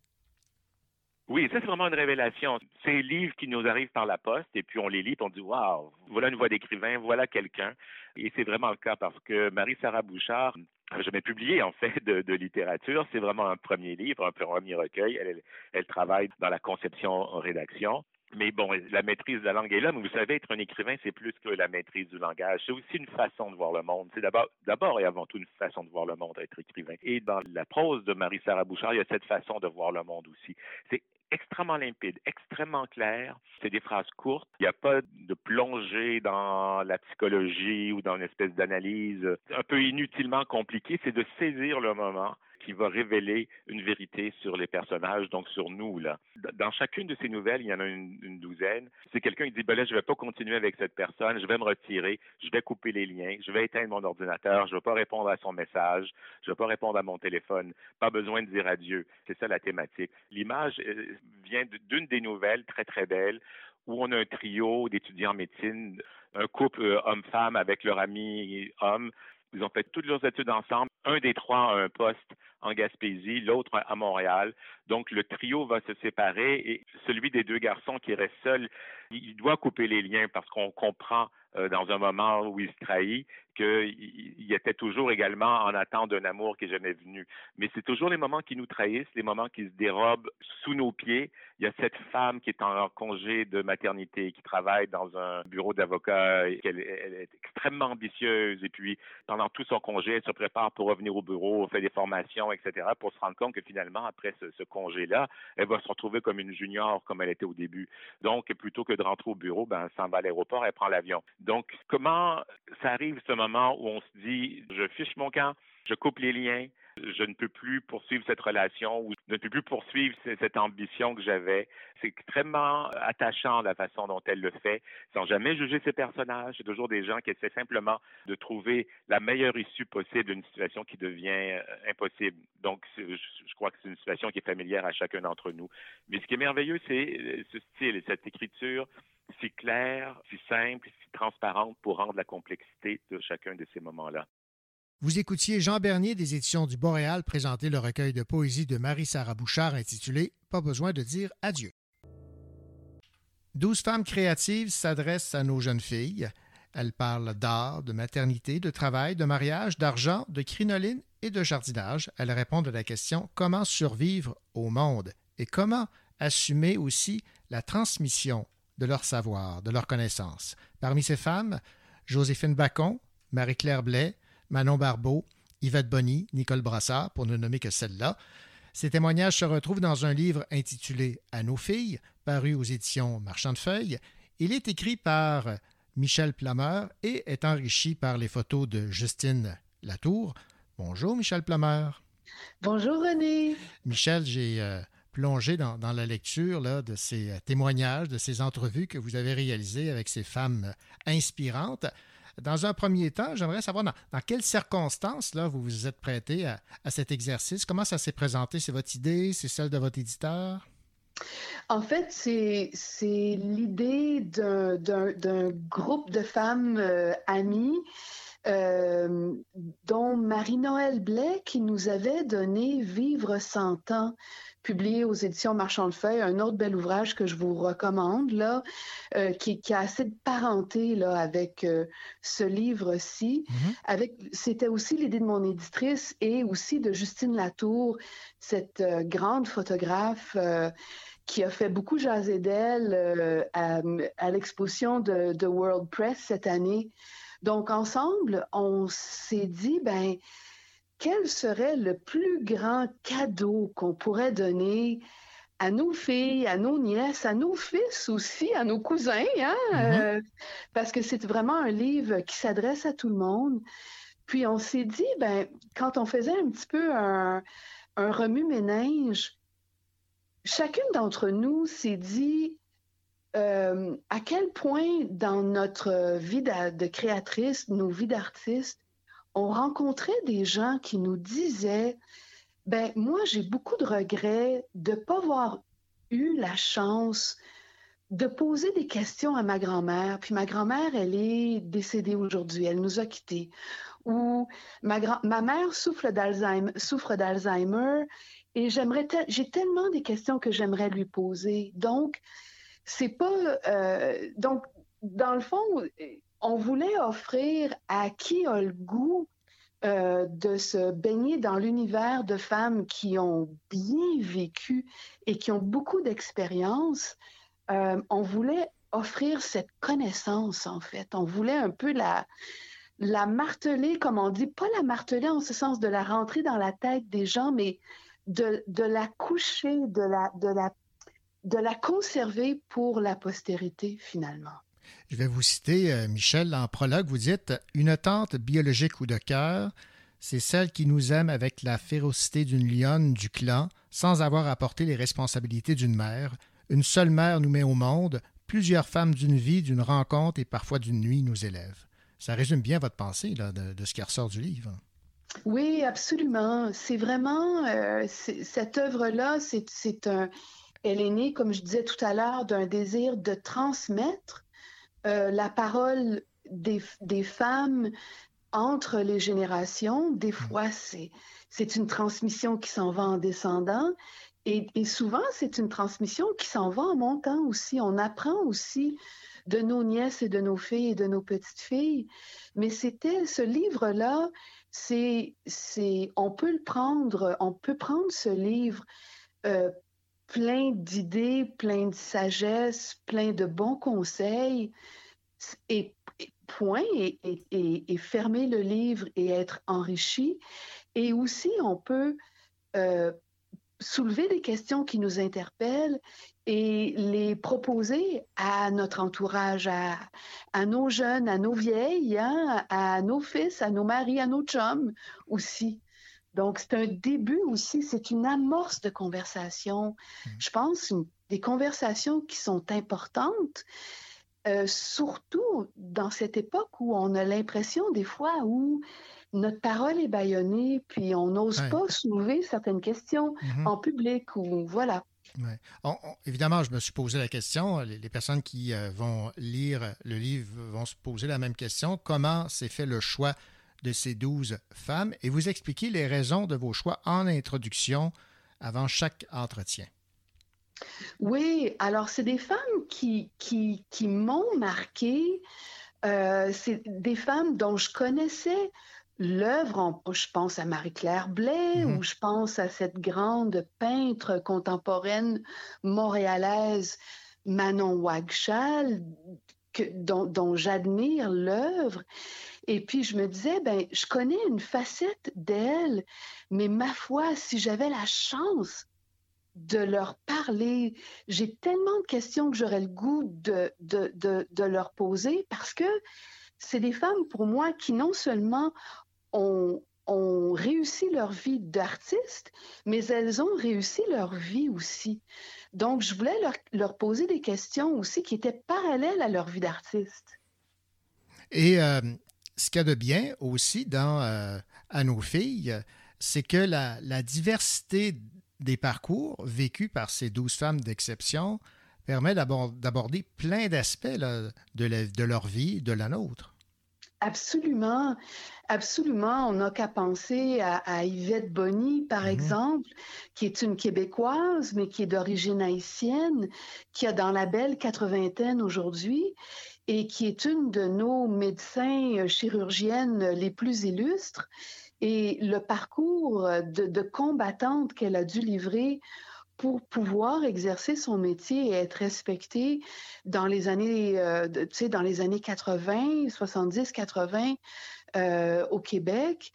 Oui, ça c'est vraiment une révélation. Ces livres qui nous arrivent par la poste et puis on les lit et on dit waouh, voilà une voix d'écrivain, voilà quelqu'un. Et c'est vraiment le cas parce que Marie-Sarah Bouchard jamais publié en fait de, littérature. C'est vraiment un premier livre, un premier recueil. Elle, travaille dans la conception rédaction. Mais bon, la maîtrise de la langue est là, mais vous savez, être un écrivain, c'est plus que la maîtrise du langage. C'est aussi une façon de voir le monde. C'est d'abord, d'abord et avant tout une façon de voir le monde, être écrivain. Et dans la prose de Marie-Sarah Bouchard, il y a cette façon de voir le monde aussi. C'est extrêmement limpide, extrêmement clair. C'est des phrases courtes. Il n'y a pas de plongée dans la psychologie ou dans une espèce d'analyse un peu inutilement compliquée. C'est de saisir le moment qui va révéler une vérité sur les personnages, donc sur nous. Là. Dans chacune de ces nouvelles, il y en a une, douzaine. C'est quelqu'un qui dit, ben là, je vais pas continuer avec cette personne, je vais me retirer, je vais couper les liens, je vais éteindre mon ordinateur, je vais pas répondre à son message, je vais pas répondre à mon téléphone, pas besoin de dire adieu. C'est ça la thématique. L'image euh, vient d'une des nouvelles très, très belles où on a un trio d'étudiants en médecine, un couple euh, homme-femme avec leur ami homme. Ils ont fait toutes leurs études ensemble. Un des trois a un poste en Gaspésie, l'autre à Montréal. Donc, le trio va se séparer et celui des deux garçons qui reste seul, il doit couper les liens parce qu'on comprend euh, dans un moment où il se trahit qu'il il était toujours également en attente d'un amour qui n'est jamais venu. Mais c'est toujours les moments qui nous trahissent, les moments qui se dérobent sous nos pieds. Il y a cette femme qui est en congé de maternité, qui travaille dans un bureau d'avocat, elle, elle est extrêmement ambitieuse et puis pendant tout son congé, elle se prépare pour revenir au bureau, fait des formations, etc., pour se rendre compte que finalement, après ce, ce congé-là, elle va se retrouver comme une junior comme elle était au début. Donc, plutôt que de rentrer au bureau, ben, elle s'en va à l'aéroport, elle prend l'avion. Donc, comment ça arrive ce moment où on se dit, je fiche mon camp, je coupe les liens, je ne peux plus poursuivre cette relation ou je ne peux plus poursuivre cette ambition que j'avais. C'est extrêmement attachant la façon dont elle le fait, sans jamais juger ses personnages. C'est toujours des gens qui essaient simplement de trouver la meilleure issue possible d'une situation qui devient euh, impossible. Donc, je crois que c'est une situation qui est familière à chacun d'entre nous. Mais ce qui est merveilleux, c'est euh, ce style, cette écriture si claire, si simple, si transparente pour rendre la complexité de chacun de ces moments-là. Vous écoutiez Jean Bernier des éditions du Boréal présenter le recueil de poésie de Marie-Sarah Bouchard intitulé Pas besoin de dire adieu. Douze femmes créatives s'adressent à nos jeunes filles. Elles parlent d'art, de maternité, de travail, de mariage, d'argent, de crinoline et de jardinage. Elles répondent à la question comment survivre au monde? et comment assumer aussi la transmission de leur savoir, de leur connaissance? Parmi ces femmes, Joséphine Bacon, Marie-Claire Blais, Manon Barbeau, Yvette Bonny, Nicole Brassard, pour ne nommer que celle-là. Ces témoignages se retrouvent dans un livre intitulé À nos filles, paru aux éditions Marchand de Feuilles. Il est écrit par Michel Plameur et est enrichi par les photos de Justine Latour. Bonjour, Michel Plameur. Bonjour, René. Michel, j'ai euh, plongé dans, dans, la lecture là, de ces euh, témoignages, de ces entrevues que vous avez réalisées avec ces femmes inspirantes. Dans un premier temps, j'aimerais savoir dans, quelles circonstances là, vous vous êtes prêté à, cet exercice? Comment ça s'est présenté? C'est votre idée? C'est celle de votre éditeur? En fait, c'est l'idée d'un groupe de femmes euh, amies, euh, dont Marie-Noël Blais, qui nous avait donné Vivre cent ans, publié aux éditions Marchand de Feuilles, un autre bel ouvrage que je vous recommande, là, euh, qui, qui a assez de parenté là, avec euh, ce livre-ci. Avec, c'était aussi l'idée de mon éditrice et aussi de Justine Latour, cette euh, grande photographe qui a fait beaucoup jaser d'elle à, à l'exposition de, de World Press cette année. Donc, ensemble, on s'est dit, ben, quel serait le plus grand cadeau qu'on pourrait donner à nos filles, à nos nièces, à nos fils aussi, à nos cousins, hein? Euh, parce que c'est vraiment un livre qui s'adresse à tout le monde. Puis on s'est dit, ben, quand on faisait un petit peu un, un remue-ménage, chacune d'entre nous s'est dit euh, à quel point dans notre vie de, de créatrice, nos vies d'artistes, on rencontrait des gens qui nous disaient ben moi j'ai beaucoup de regrets de ne pas avoir eu la chance de poser des questions à ma grand-mère. Puis ma grand-mère, elle est décédée aujourd'hui, elle nous a quittés. Ou ma, grand ma mère souffre d'Alzheimer, et j'aimerais j'ai tellement des questions que j'aimerais lui poser. Donc c'est pas euh, donc dans le fond on voulait offrir à qui a le goût euh, de se baigner dans l'univers de femmes qui ont bien vécu et qui ont beaucoup d'expérience, euh, on voulait offrir cette connaissance, en fait. On voulait un peu la, marteler, comme on dit, pas la marteler en ce sens de la rentrer dans la tête des gens, mais de, la coucher, de la conserver pour la postérité, finalement. Je vais vous citer, euh, Michel, en prologue, vous dites Une tante biologique ou de cœur, c'est celle qui nous aime avec la férocité d'une lionne du clan, sans avoir à porter les responsabilités d'une mère. Une seule mère nous met au monde, plusieurs femmes d'une vie, d'une rencontre et parfois d'une nuit nous élèvent. Ça résume bien votre pensée là, de, ce qui ressort du livre. Oui, absolument. C'est vraiment euh, cette œuvre-là, c'est un. Elle est née, comme je disais tout à l'heure, d'un désir de transmettre euh, la parole des, des femmes entre les générations. Des fois, c'est une transmission qui s'en va en descendant. Et, et souvent, c'est une transmission qui s'en va en montant aussi. On apprend aussi de nos nièces et de nos filles et de nos petites filles. Mais c'était ce livre-là, c'est, on peut le prendre, on peut prendre ce livre euh, plein d'idées, plein de sagesse, plein de bons conseils, et, point, et, fermer le livre et être enrichi. Et aussi, on peut euh, soulever des questions qui nous interpellent et les proposer à notre entourage, à, à nos jeunes, à nos vieilles, hein, à nos fils, à nos maris, à nos chums aussi. Donc, c'est un début aussi, c'est une amorce de conversation. Je pense une- des conversations qui sont importantes, euh, surtout dans cette époque où on a l'impression des fois où notre parole est bâillonnée, puis on n'ose Ouais. pas soulever certaines questions Mhm. en public ou voilà. Ouais. On- on- évidemment, je me suis posé la question. Les, les personnes qui euh, vont lire le livre vont se poser la même question. Comment s'est fait le choix de ces douze femmes? Et vous expliquez les raisons de vos choix en introduction avant chaque entretien. Oui, alors c'est des femmes qui, qui, qui m'ont marqué. Euh, c'est des femmes dont je connaissais l'œuvre. Je pense à Marie-Claire Blais ou je pense à cette grande peintre contemporaine montréalaise Manon Wagshal, dont, j'admire l'œuvre. Et puis je me disais, ben, je connais une facette d'elle, mais ma foi, si j'avais la chance de leur parler. J'ai tellement de questions que j'aurais le goût de, de, de, de leur poser parce que c'est des femmes pour moi qui non seulement ont, ont réussi leur vie d'artiste, mais elles ont réussi leur vie aussi. Donc, je voulais leur, poser des questions aussi qui étaient parallèles à leur vie d'artiste. Et euh, ce qu'il y a de bien aussi dans euh, À nos filles, c'est que la, diversité des parcours vécus par ces douze femmes d'exception permet d'aborder plein d'aspects de leur vie, de la nôtre. Absolument, absolument. On n'a qu'à penser à, Yvette Bonny, par mm-hmm. exemple, qui est une Québécoise, mais qui est d'origine haïtienne, qui a dans la belle quatre-vingtaine aujourd'hui et qui est une de nos médecins euh, chirurgiennes les plus illustres. Et le parcours de, de combattante qu'elle a dû livrer pour pouvoir exercer son métier et être respectée dans les années, euh, tu sais, dans les années 80, 70, 80 au Québec,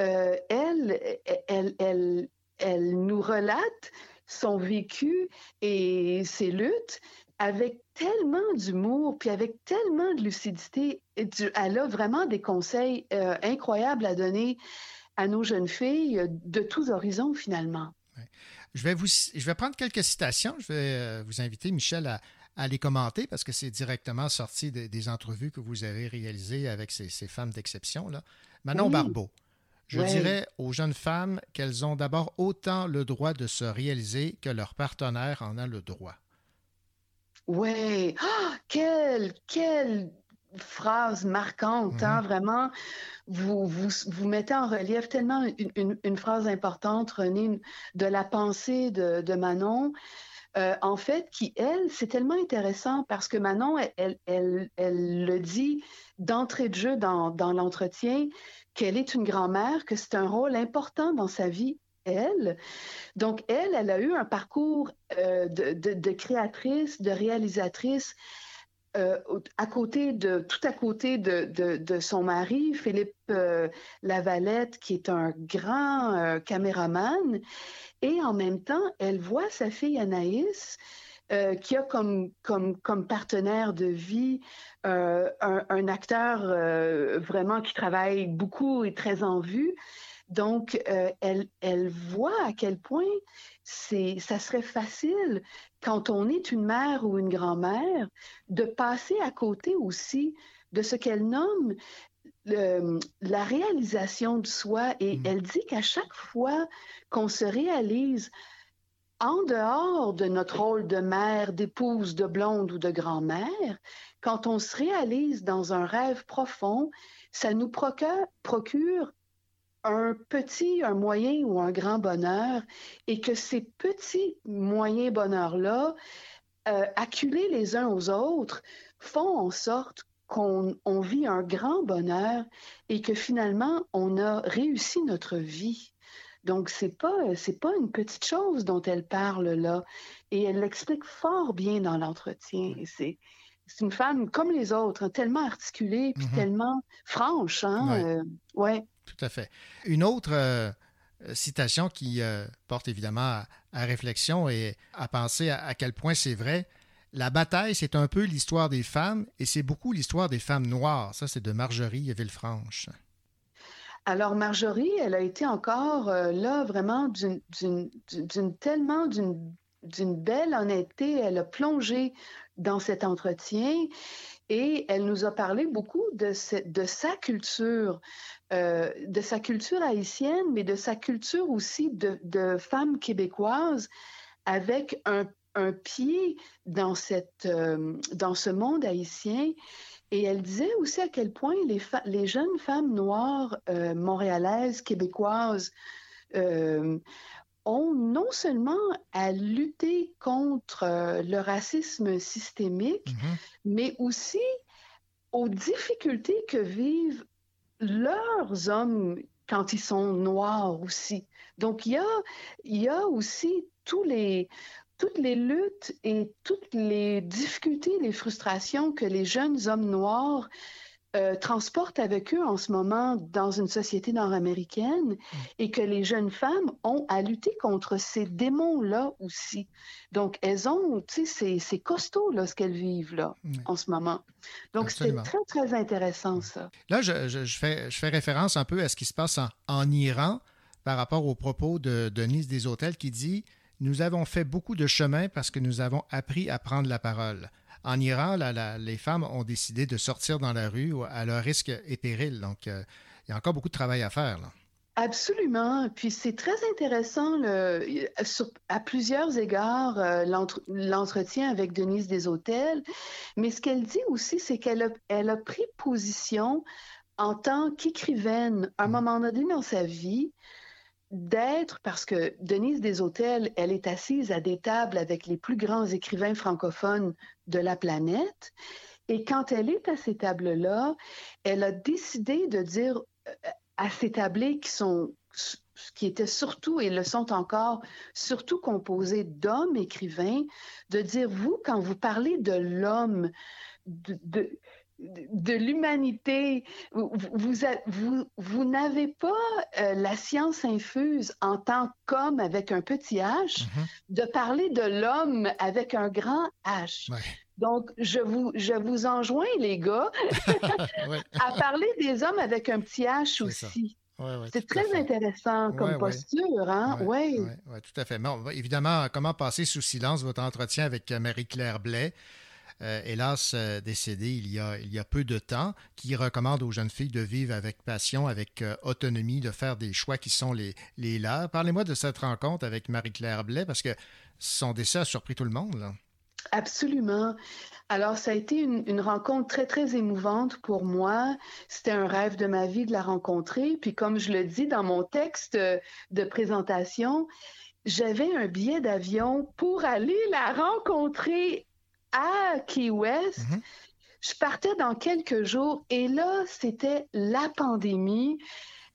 euh, elle, elle, elle, elle nous relate son vécu et ses luttes avec tellement d'humour, puis avec tellement de lucidité. Elle a vraiment des conseils euh, incroyables à donner à nos jeunes filles de tous horizons, finalement. Je vais, vous, je vais prendre quelques citations. Je vais euh, vous inviter, Michel, à, les commenter parce que c'est directement sorti des entrevues que vous avez réalisées avec ces, femmes d'exception. Manon Barbeau. Je dirais aux jeunes femmes qu'elles ont d'abord autant le droit de se réaliser que leur partenaire en a le droit. Oui, ah, quelle, quelle phrase marquante, hein, mhm. vraiment. Vous, vous, vous, mettez en relief tellement une, une, phrase importante, René, de la pensée de, de Manon. Euh, en fait, qui, elle, c'est tellement intéressant parce que Manon, elle, elle, elle, le dit d'entrée de jeu dans, dans l'entretien, qu'elle est une grand-mère, que c'est un rôle important dans sa vie, elle. Donc, elle, elle a eu un parcours euh, de, de, de, créatrice, de réalisatrice euh, à côté de, tout à côté de, son mari, Philippe euh, Lavalette, qui est un grand euh, caméraman, et en même temps, elle voit sa fille Anaïs, qui a comme, comme, comme partenaire de vie un, acteur vraiment qui travaille beaucoup et très en vue. Donc, elle, elle voit à quel point c'est, ça serait facile quand on est une mère ou une grand-mère, de passer à côté aussi de ce qu'elle nomme la réalisation de soi. Et mm. elle dit qu'à chaque fois qu'on se réalise en dehors de notre rôle de mère, d'épouse, de blonde ou de grand-mère, quand on se réalise dans un rêve profond, ça nous procure un petit, un moyen ou un grand bonheur et que ces petits moyens bonheurs-là, euh, acculés les uns aux autres, font en sorte qu'on vit un grand bonheur et que finalement on a réussi notre vie. Donc c'est pas c'est pas une petite chose dont elle parle là et elle l'explique fort bien dans l'entretien. C'est c'est une femme comme les autres, hein, tellement articulée puis mm-hmm. tellement franche. Hein, ouais. Euh, tout à fait. Une autre euh, citation qui euh, porte évidemment à, réflexion et à penser à, quel point c'est vrai. La bataille, c'est un peu l'histoire des femmes et c'est beaucoup l'histoire des femmes noires. Ça, c'est de Marjorie Villefranche. Alors, Marjorie, elle a été encore euh, là vraiment d'une tellement d'une belle honnêteté. Elle a plongé dans cet entretien et elle nous a parlé beaucoup de, de sa culture, euh, de sa culture haïtienne, mais de sa culture aussi de, de femme québécoise avec un, un pied dans, cette, euh, dans ce monde haïtien. Et elle disait aussi à quel point les, les jeunes femmes noires euh, montréalaises, québécoises, ont non seulement à lutter contre le racisme systémique, mm-hmm. mais aussi aux difficultés que vivent leurs hommes quand ils sont noirs aussi. Donc, il y a, il y a aussi tous les, toutes les luttes et toutes les difficultés, les frustrations que les jeunes hommes noirs euh, transportent avec eux en ce moment dans une société nord-américaine mm. et que les jeunes femmes ont à lutter contre ces démons-là aussi. Donc, elles ont, tu sais, c'est costaud là, ce qu'elles vivent là en ce moment. Donc, c'est très, très intéressant mm. ça. Là, je, je, fais, je fais référence un peu à ce qui se passe en, en Iran par rapport aux propos de Denise Hôtels qui dit Nous avons fait beaucoup de chemin parce que nous avons appris à prendre la parole en Iran, les femmes ont décidé de sortir dans la rue à leur risque et péril. Donc, euh, il y a encore beaucoup de travail à faire. Absolument. Puis c'est très intéressant le, sur- à plusieurs égards euh, l'entre- l'entretien avec Denise Deshôtels. Mais ce qu'elle dit aussi, c'est qu'elle a, elle a pris position en tant qu'écrivaine à un moment donné dans sa vie d'être, parce que Denise Deshôtels, elle est assise à des tables avec les plus grands écrivains francophones de la planète. Et quand elle est à ces tables-là, elle a décidé de dire euh, à ces tablés qui sont qui étaient surtout et le sont encore surtout composés d'hommes écrivains, de dire vous quand vous parlez de l'homme, de, de, de l'humanité, vous, vous, a- vous, vous n'avez pas euh, la science infuse en tant qu'homme avec un petit H, de parler de l'homme avec un grand H. Donc, je vous, je vous enjoins, les gars, à parler des hommes avec un petit H aussi. Ouais, ouais, C'est très intéressant comme Ouais, posture, hein? Oui. tout à fait. Évidemment, comment passer sous silence votre entretien avec euh, Marie-Claire Blais, euh, hélas euh, décédée il y, a, il y a peu de temps, qui recommande aux jeunes filles de vivre avec passion, avec euh, autonomie, de faire des choix qui sont les, les leurs. Parlez-moi de cette rencontre avec Marie-Claire Blais, parce que son décès a surpris tout le monde. Absolument. Alors, ça a été une, rencontre très, très émouvante pour moi. C'était un rêve de ma vie de la rencontrer. Puis, comme je le dis dans mon texte de présentation, j'avais un billet d'avion pour aller la rencontrer à Key West. Je partais dans quelques jours et là, c'était la pandémie.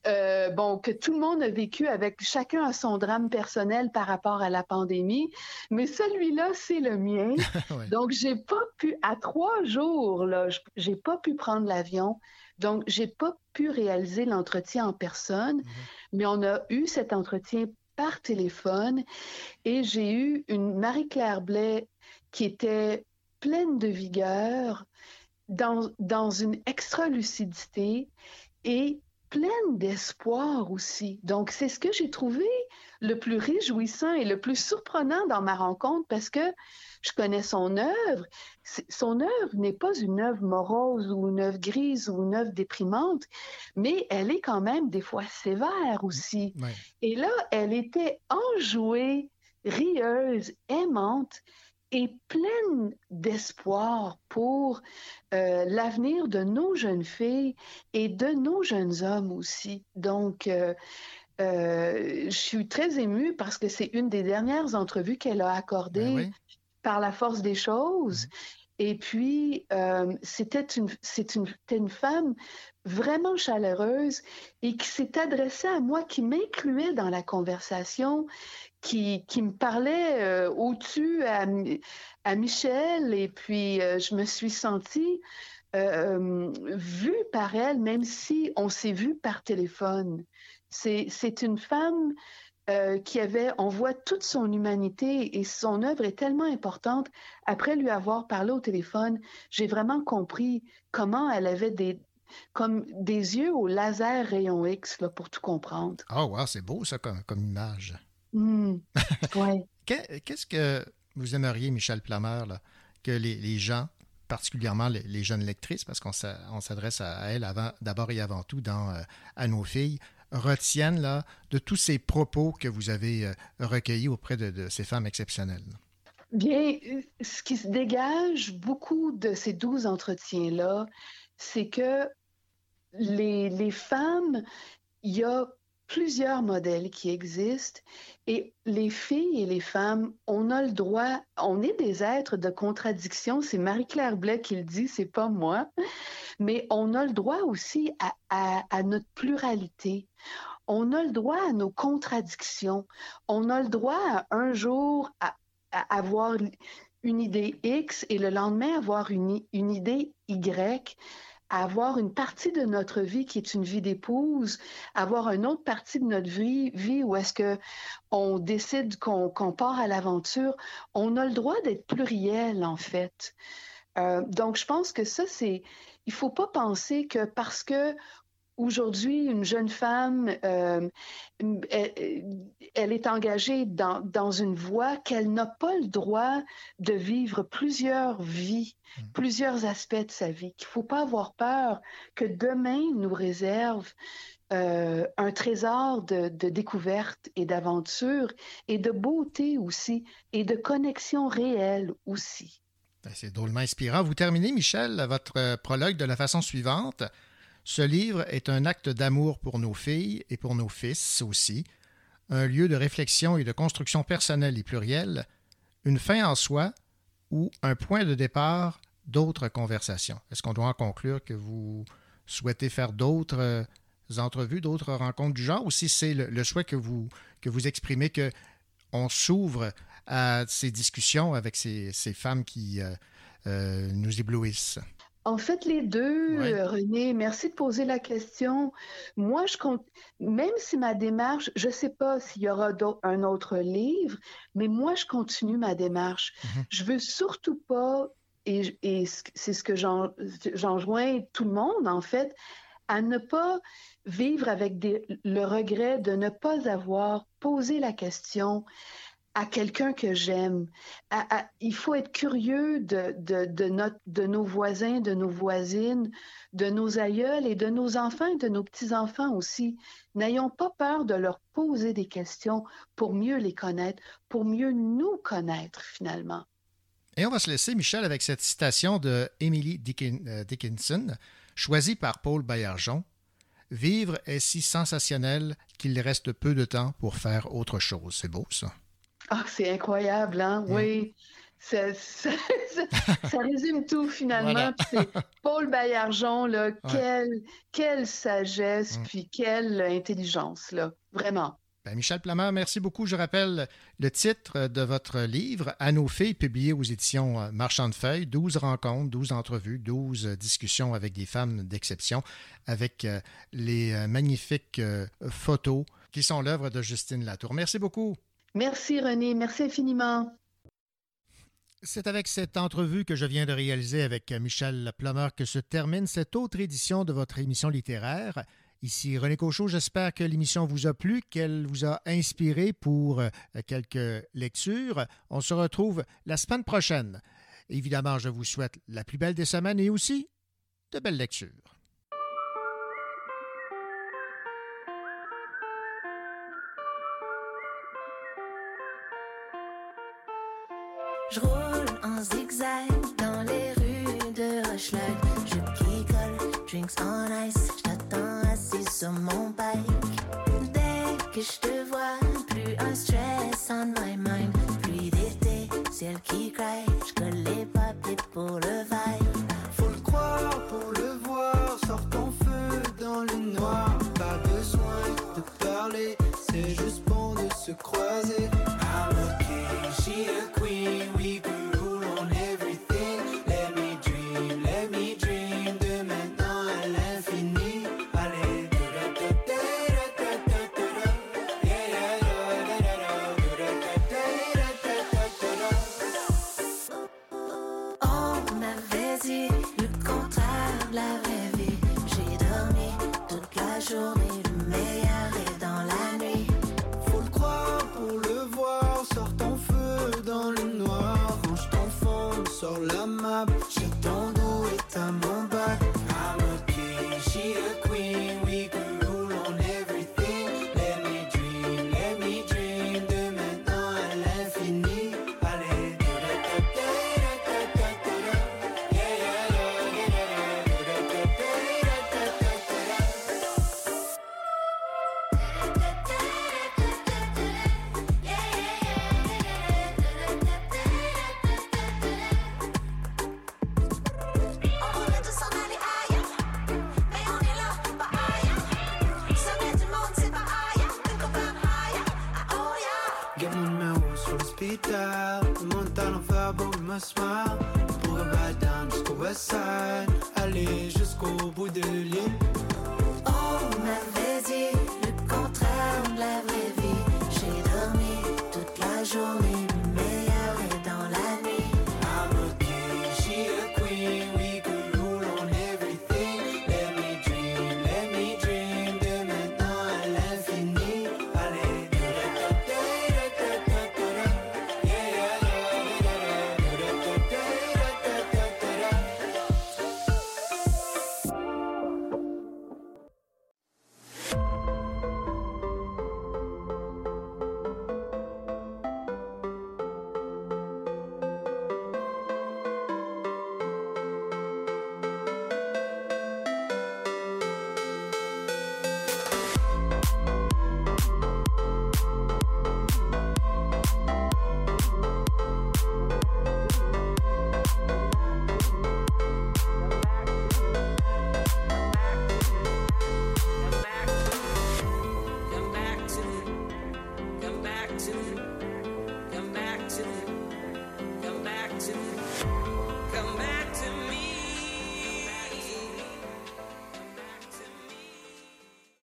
euh, bon, que tout le monde a vécu avec chacun a son drame personnel par rapport à la pandémie, mais celui-là, c'est le mien. Donc, j'ai pas pu, à trois jours, là, j'ai pas pu prendre l'avion. Donc, j'ai pas pu réaliser l'entretien en personne, mais on a eu cet entretien par téléphone et j'ai eu une Marie-Claire Blais qui était pleine de vigueur, dans, dans une extra lucidité et pleine d'espoir aussi. Donc, c'est ce que j'ai trouvé le plus réjouissant et le plus surprenant dans ma rencontre parce que je connais son œuvre. Son œuvre n'est pas une œuvre morose ou une œuvre grise ou une œuvre déprimante, mais elle est quand même des fois sévère aussi. Et là, elle était enjouée, rieuse, aimante et pleine d'espoir pour euh, l'avenir de nos jeunes filles et de nos jeunes hommes aussi. Donc, euh, euh, je suis très émue parce que c'est une des dernières entrevues qu'elle a accordées par la force des choses. Et puis, euh, c'était une, une, une femme vraiment chaleureuse et qui s'est adressée à moi, qui m'incluait dans la conversation, qui, qui me parlait euh, au-dessus à, à Michel. Et puis, euh, je me suis sentie euh, vue par elle, même si on s'est vu par téléphone. C'est une femme euh, qui avait, on voit toute son humanité et son œuvre est tellement importante. Après lui avoir parlé au téléphone, j'ai vraiment compris comment elle avait des, comme des yeux au laser rayon X là, pour tout comprendre. Oh, wow, c'est beau ça comme, comme image. Hmm. Ouais. Qu'est-ce que vous aimeriez, Michel Plameur, là, que les, les gens, particulièrement les, les jeunes lectrices, parce qu'on s'a- on s'adresse à, à elles avant- d'abord et avant tout dans euh, À nos filles, retiennent là, de tous ces propos que vous avez euh, recueillis auprès de, ces femmes exceptionnelles? Bien, ce qui se dégage beaucoup de ces douze entretiens-là, c'est que les, les femmes, il y a plusieurs modèles qui existent et les filles et les femmes, on a le droit, on est des êtres de contradiction. C'est Marie-Claire Blais qui le dit, c'est pas moi, mais on a le droit aussi à, notre pluralité. On a le droit à nos contradictions. On a le droit à un jour à, avoir une idée X et le lendemain avoir une, idée Y, avoir une partie de notre vie qui est une vie d'épouse, avoir une autre partie de notre vie, vie où est-ce que on décide qu'on part à l'aventure. On a le droit d'être pluriel, en fait. Euh, donc, je pense que ça, c'est. Il faut pas penser que parce que aujourd'hui, une jeune femme, euh, elle, elle est engagée dans, dans une voie qu'elle n'a pas le droit de vivre plusieurs vies, plusieurs aspects de sa vie, qu'il ne faut pas avoir peur que demain nous réserve euh, un trésor de, de découverte et d'aventure et de beauté aussi et de connexion réelle aussi. Ben, C'est drôlement inspirant. Vous terminez, Michel, votre euh, prologue de la façon suivante. Ce livre est un acte d'amour pour nos filles et pour nos fils aussi, un lieu de réflexion et de construction personnelle et plurielle, une fin en soi ou un point de départ d'autres conversations. Est-ce qu'on doit en conclure que vous souhaitez faire d'autres euh, entrevues, d'autres rencontres du genre, ou si c'est le, souhait que vous, que vous exprimez que on s'ouvre à ces discussions avec ces, ces femmes qui euh, euh, nous éblouissent? En fait, les deux, Ouais. René, merci de poser la question. Moi, je compte, même si ma démarche, je ne sais pas s'il y aura un autre livre, mais moi, je continue ma démarche. Je veux surtout pas, et, c'est ce que j'en- j'enjoins tout le monde, en fait, à ne pas vivre avec des- le regret de ne pas avoir posé la question à quelqu'un que j'aime. Il faut être curieux de, nos voisins, de nos voisines, de nos aïeuls et de nos enfants et de nos petits-enfants aussi. N'ayons pas peur de leur poser des questions pour mieux les connaître, pour mieux nous connaître finalement. Et on va se laisser, Michel, avec cette citation de Emily euh, Dickinson, choisie par Paul Baillargeon. Vivre est si sensationnel qu'il reste peu de temps pour faire autre chose. C'est beau, ça. Ah, c'est incroyable, hein? Oui. Ça, ça- ça- ça résume tout finalement. Voilà. Paul Baillargeon, là, quelle, quelle sagesse, puis quelle intelligence, là. Vraiment. Ben, Michel Plameur, merci beaucoup. Je rappelle le titre de votre livre, À nos filles, publié aux éditions euh, Marchand de Feuilles. 12 rencontres, 12 entrevues, 12 discussions avec des femmes d'exception, avec euh, les euh, magnifiques euh, photos qui sont l'œuvre de Justine Latour. Merci beaucoup. Merci René, merci infiniment. C'est avec cette entrevue que je viens de réaliser avec Michel Plummer que se termine cette autre édition de votre émission littéraire. Ici René Cochot, j'espère que l'émission vous a plu, qu'elle vous a inspiré pour euh, quelques lectures. On se retrouve la semaine prochaine. Évidemment, je vous souhaite la plus belle des semaines et aussi de belles lectures. Je roule en zigzag dans les rues de Rochelag. Je picole, drinks on ice. Je t'attends assis sur mon bike. Dès que je te vois, plus un stress on my mind. Pluie d'été, ciel qui crie. Je colle les papiers pour le vibe. Faut le croire pour le voir, sors ton feu dans le noir. Pas besoin de parler, c'est juste bon de se croiser. I'm a